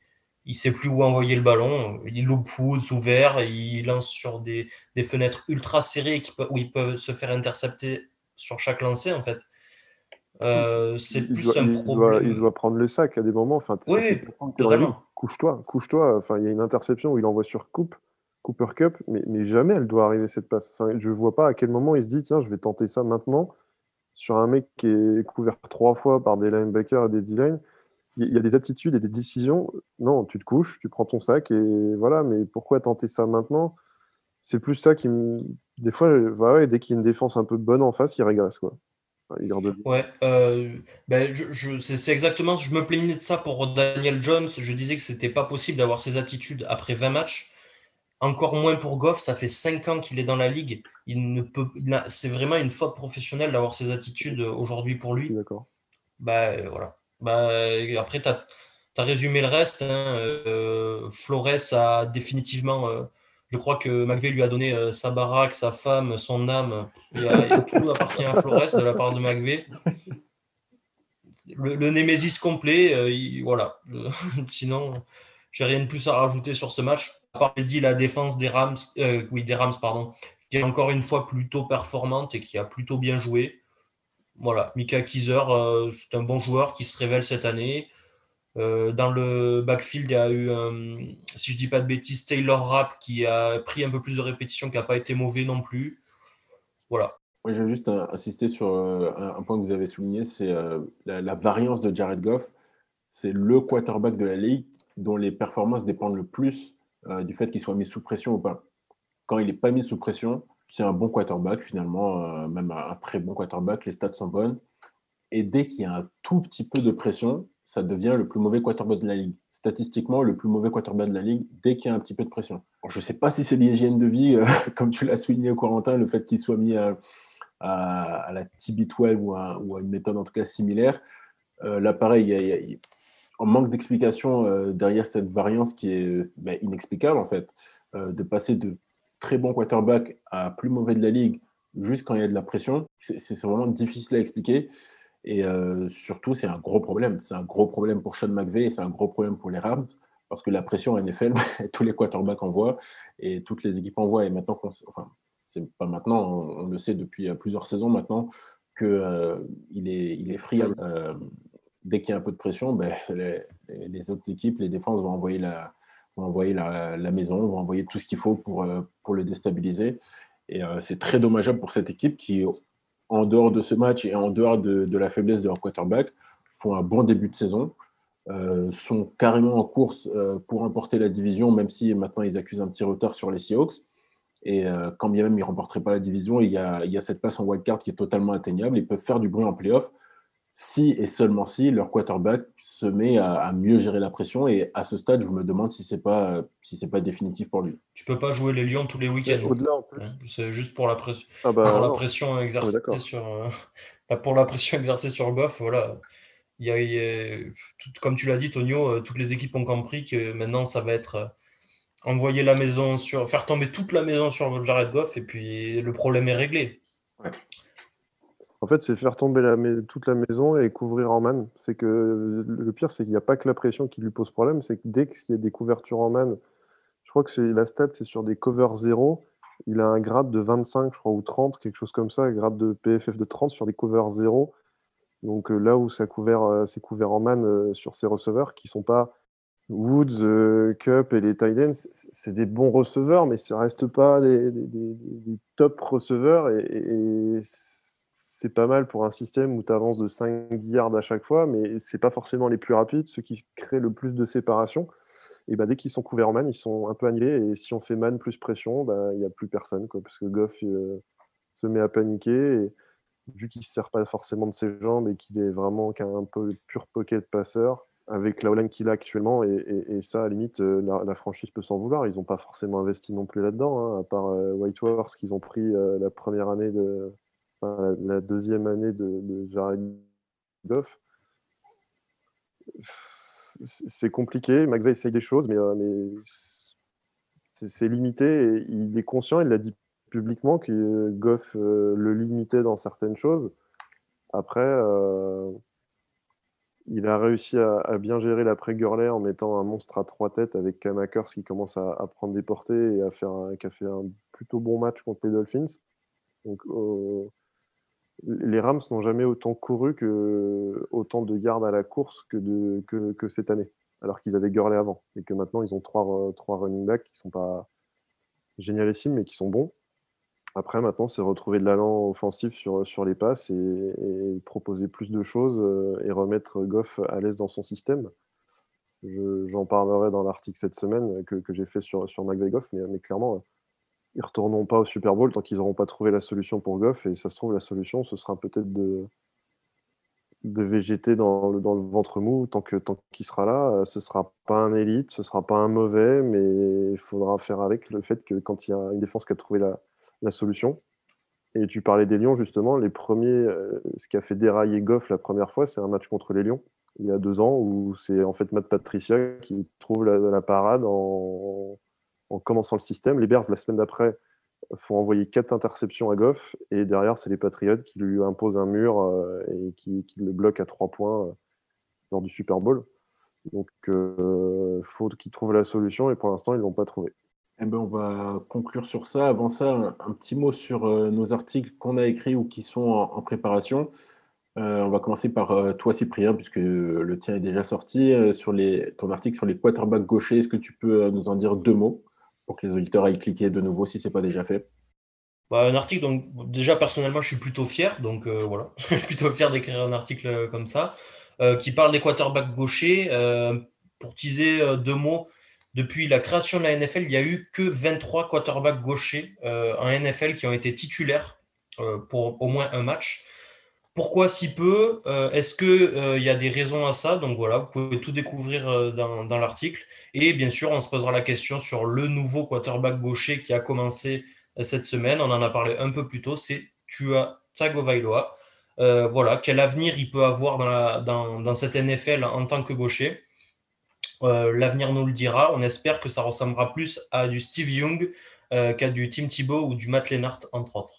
il sait plus où envoyer le ballon. Il loupe Woods ouvert, il lance sur des, fenêtres ultra serrées où il peut se faire intercepter sur chaque lancer, en fait. Euh, c'est plus un problème. il doit prendre le sac à des moments. Enfin, oui, couche-toi, couche-toi. Enfin, il y a une interception où il envoie sur Coupe, Cooper Cup, mais, mais jamais elle doit arriver cette passe. Enfin, je vois pas à quel moment il se dit tiens, je vais tenter ça maintenant sur un mec qui est couvert trois fois par des linebackers et des D-line. Il y a des attitudes et des décisions. Non, tu te couches, tu prends ton sac et voilà. Mais pourquoi tenter ça maintenant? C'est plus ça qui me. Des fois, voilà, dès qu'il y a une défense un peu bonne en face, il régresse quoi. Ouais, euh, ben je, c'est exactement, je me plaignais de ça pour Daniel Jones. Je disais que c'était pas possible d'avoir ces attitudes après 20 matchs. Encore moins pour Goff, ça fait 5 ans qu'il est dans la ligue. Il ne peut, c'est vraiment une faute professionnelle d'avoir ces attitudes aujourd'hui pour lui. D'accord. Bah voilà. Bah, après, tu as, résumé le reste. Hein. Euh, Flores a définitivement euh, je crois que McVeigh lui a donné euh, sa baraque, sa femme, son âme. tout appartient à Flores de la part de McVeigh. Le, Némésis complet, euh, voilà. sinon, j'ai rien de plus à rajouter sur ce match. À part dit la défense des Rams, euh, oui, des Rams, pardon, qui est encore une fois plutôt performante et qui a plutôt bien joué. Voilà, Mika Kieser, c'est un bon joueur qui se révèle cette année. Euh, dans le backfield, il y a eu, si je dis pas de bêtises, Taylor Rapp qui a pris un peu plus de répétitions, qui n'a pas été mauvais non plus. Voilà. Moi, je vais juste insister sur un, point que vous avez souligné, c'est la, variance de Jared Goff. C'est le quarterback de la ligue dont les performances dépendent le plus du fait qu'il soit mis sous pression ou pas. Quand il n'est pas mis sous pression, c'est un bon quarterback finalement, même un, très bon quarterback, les stats sont bonnes. Et dès qu'il y a un tout petit peu de pression, ça devient le plus mauvais quarterback de la ligue. Statistiquement, le plus mauvais quarterback de la ligue dès qu'il y a un petit peu de pression. je ne sais pas si c'est l'hygiène de vie, euh, comme tu l'as souligné, Corentin, le fait qu'il soit mis à, la TB12 ou à, une méthode en tout cas similaire. Euh, là, pareil, il y, a, manque d'explication euh, derrière cette variance qui est ben, inexplicable en fait. de passer de très bon quarterback à plus mauvais de la ligue juste quand il y a de la pression, c'est vraiment difficile à expliquer. Et surtout, c'est un gros problème. C'est un gros problème pour Sean McVay et c'est un gros problème pour les Rams parce que la pression en NFL, tous les quarterbacks envoient et toutes les équipes envoient. Et maintenant, enfin, c'est pas maintenant, on, le sait depuis plusieurs saisons maintenant, qu'il euh, est, il est friable. dès qu'il y a un peu de pression, ben, les, autres équipes, les défenses vont envoyer la, vont envoyer la maison, vont envoyer tout ce qu'il faut pour, pour le déstabiliser. Et c'est très dommageable pour cette équipe qui, en dehors de ce match et en dehors de, la faiblesse de leur quarterback, font un bon début de saison, euh, sont carrément en course euh, pour remporter la division, même si maintenant ils accusent un petit retard sur les Seahawks. Et euh, quand bien même ils ne remporteraient pas la division, il y, a, il y a cette place en wildcard qui est totalement atteignable. Ils peuvent faire du bruit en playoff si et seulement si leur quarterback se met à, mieux gérer la pression. Et à ce stade, je me demande si c'est pas si c'est pas définitif pour lui. Tu peux pas jouer les Lions tous les week-ends. Hein, c'est juste pour la pression, ah bah, pour la pression exercée sur euh, pour la pression exercée sur Goff. Voilà. Il y a, comme tu l'as dit, Tonio, euh, toutes les équipes ont compris que maintenant ça va être euh, envoyer la maison sur, faire tomber toute la maison sur Jared Goff et puis le problème est réglé. En fait, c'est faire tomber toute la maison et couvrir en man. C'est que le pire, c'est qu'il n'y a pas que la pression qui lui pose problème, c'est que dès qu'il y a des couvertures en man, je crois que c'est la stat, c'est sur des covers 0. Il a un grade de 25, je crois, ou 30, quelque chose comme ça, un grade de PFF de 30 sur des covers 0. Donc euh, là où ça couvert, euh, c'est couvert en man euh, sur ses receveurs qui sont pas Woods, Cup et les Titans, c'est des bons receveurs, mais ça reste pas des, top receveurs. Et c'est pas mal pour un système où tu avances de 5 yards à chaque fois, mais c'est pas forcément les plus rapides, ceux qui créent le plus de séparation. Et bah, dès qu'ils sont couverts en man, ils sont un peu annulés. Et si on fait man plus pression, bah, il n'y a plus personne, parce que Goff euh, se met à paniquer. Et vu qu'il ne se sert pas forcément de ses jambes et qu'il est vraiment qu'un peu pur pocket passeur, avec la qu'il a actuellement, et, ça, à limite, euh, la, franchise peut s'en vouloir. Ils n'ont pas forcément investi non plus là-dedans, hein, à part euh, White Horse qu'ils ont pris la première année de, la, deuxième année de, Jared Goff. C'est compliqué. McVeigh essaye des choses, mais, euh, c'est limité. Il est conscient, il l'a dit publiquement, que Goff euh, le limitait dans certaines choses. Après, euh, il a réussi à, bien gérer l'après-Gurley en mettant un monstre à trois têtes avec Kamakers qui commence à, prendre des portées et à faire qui a fait un plutôt bon match contre les Dolphins. Donc, les Rams n'ont jamais autant couru que autant de yards à la course que, cette année, alors qu'ils avaient Gurley avant et que maintenant ils ont trois, running backs qui sont pas génialissimes mais qui sont bons. Après, maintenant, c'est retrouver de l'allant offensif sur, les passes et, proposer plus de choses euh, et remettre Goff à l'aise dans son système. J'en parlerai dans l'article cette semaine que, j'ai fait sur, sur McVeigh Goff, mais clairement, ils retourneront pas au Super Bowl tant qu'ils n'auront pas trouvé la solution pour Goff. Et ça se trouve, la solution, ce sera peut-être de, de végéter dans le, ventre mou tant tant qu'il sera là. Euh, ce sera pas un élite, ce sera pas un mauvais, mais il faudra faire avec le fait que quand il y a une défense qui a trouvé la, solution. Et tu parlais des Lions, justement, les premiers, euh, ce qui a fait dérailler Goff la première fois, c'est un match contre les Lions, il y a deux ans, où c'est en fait Matt Patricia qui trouve la parade en, en commençant le système. Les Bears, la semaine d'après, font envoyer quatre interceptions à Goff. Et derrière, c'est les Patriots qui lui imposent un mur euh, et qui, le bloquent à trois points euh, lors du Super Bowl. Donc, il euh, faut qu'ils trouvent la solution. Et pour l'instant, ils ne l'ont pas trouvé. Eh ben, on va conclure sur ça. Avant ça, un, petit mot sur nos articles qu'on a écrits ou qui sont en, préparation. on va commencer par toi, Cyprien, puisque le tien est déjà sorti. sur les, ton article sur les quarterbacks gauchers, est-ce que tu peux nous en dire deux mots? Pour que les auditeurs aillent cliquer de nouveau si ce n'est pas déjà fait bah, Un article, donc déjà personnellement, je suis plutôt fier, donc voilà, je suis plutôt fier d'écrire un article comme ça, qui parle des quarterbacks gauchers. pour teaser deux mots, depuis la création de la NFL, il n'y a eu que 23 quarterbacks gauchers en NFL qui ont été titulaires pour au moins un match. Pourquoi si peu euh, Est-ce qu'il euh, y a des raisons à ça? Donc voilà, vous pouvez tout découvrir euh, dans, l'article. Et bien sûr, on se posera la question sur le nouveau quarterback gaucher qui a commencé cette semaine. On en a parlé un peu plus tôt, c'est Tua Tagovailoa. voilà, quel avenir il peut avoir dans, cette NFL en tant que gaucher? L'avenir nous le dira. On espère que ça ressemblera plus à du Steve Young qu'à du Tim Thibault ou du Matt Lennart, entre autres.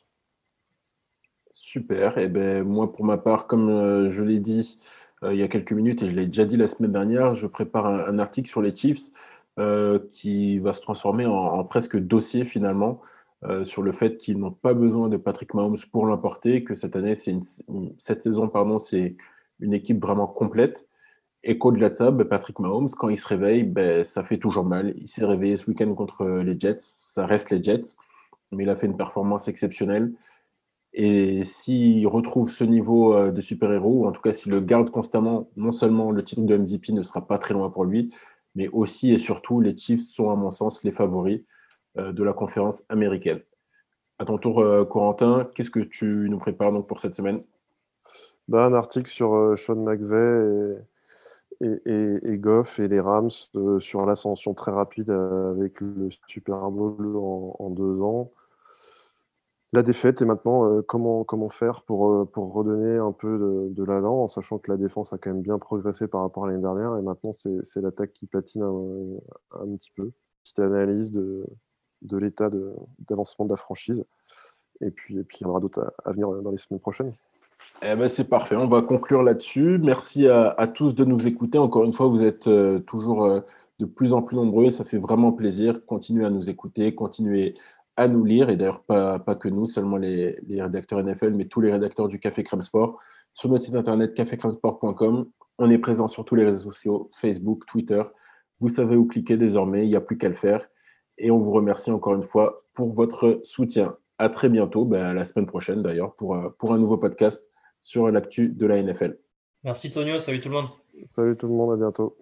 Super. Et eh ben, moi, pour ma part, comme euh, je l'ai dit euh, il y a quelques minutes et je l'ai déjà dit la semaine dernière, je prépare un, article sur les Chiefs euh, qui va se transformer en, presque dossier finalement sur le fait qu'ils n'ont pas besoin de Patrick Mahomes pour l'emporter, que cette année, c'est cette saison, pardon, c'est une équipe vraiment complète. Et qu'au-delà de ça, ben, Patrick Mahomes, quand il se réveille, ben, ça fait toujours mal. Il s'est réveillé ce week-end contre les Jets, ça reste les Jets, mais il a fait une performance exceptionnelle. Et s'il retrouve ce niveau euh, de super-héros, ou en tout cas s'il le garde constamment, non seulement le titre de MVP ne sera pas très loin pour lui, mais aussi et surtout, les Chiefs sont à mon sens les favoris euh, de la conférence américaine. À ton tour, euh, Corentin, qu'est-ce que tu nous prépares donc pour cette semaine? Bah, Un article sur Sean McVay et, Goff et les Rams sur l'ascension très rapide avec le Super Bowl en deux ans la défaite et maintenant euh, comment, comment faire pour, euh, pour redonner un peu de, de l'allant en sachant que la défense a quand même bien progressé par rapport à l'année dernière et maintenant c'est l'attaque qui patine un, un, petit peu. Petite analyse de, de l'état d'avancement de, la franchise et puis, et puis il y en aura d'autres à, venir dans les semaines prochaines. Eh ben c'est parfait, on va conclure là-dessus. Merci à, tous de nous écouter. Encore une fois, vous êtes euh, toujours de plus en plus nombreux, ça fait vraiment plaisir. Continuez à nous écouter, continuez à nous lire, et d'ailleurs pas, pas, que nous, seulement les, les, rédacteurs NFL, mais tous les rédacteurs du Café Crème Sport, sur notre site internet cafécrèmesport.com. On est présent sur tous les réseaux sociaux, Facebook, Twitter. Vous savez où cliquer désormais, il n'y a plus qu'à le faire. Et on vous remercie encore une fois pour votre soutien. À très bientôt, ben, la semaine prochaine d'ailleurs, pour, euh, pour un nouveau podcast sur l'actu de la NFL. Merci Tonio, salut tout le monde. Salut tout le monde, à bientôt.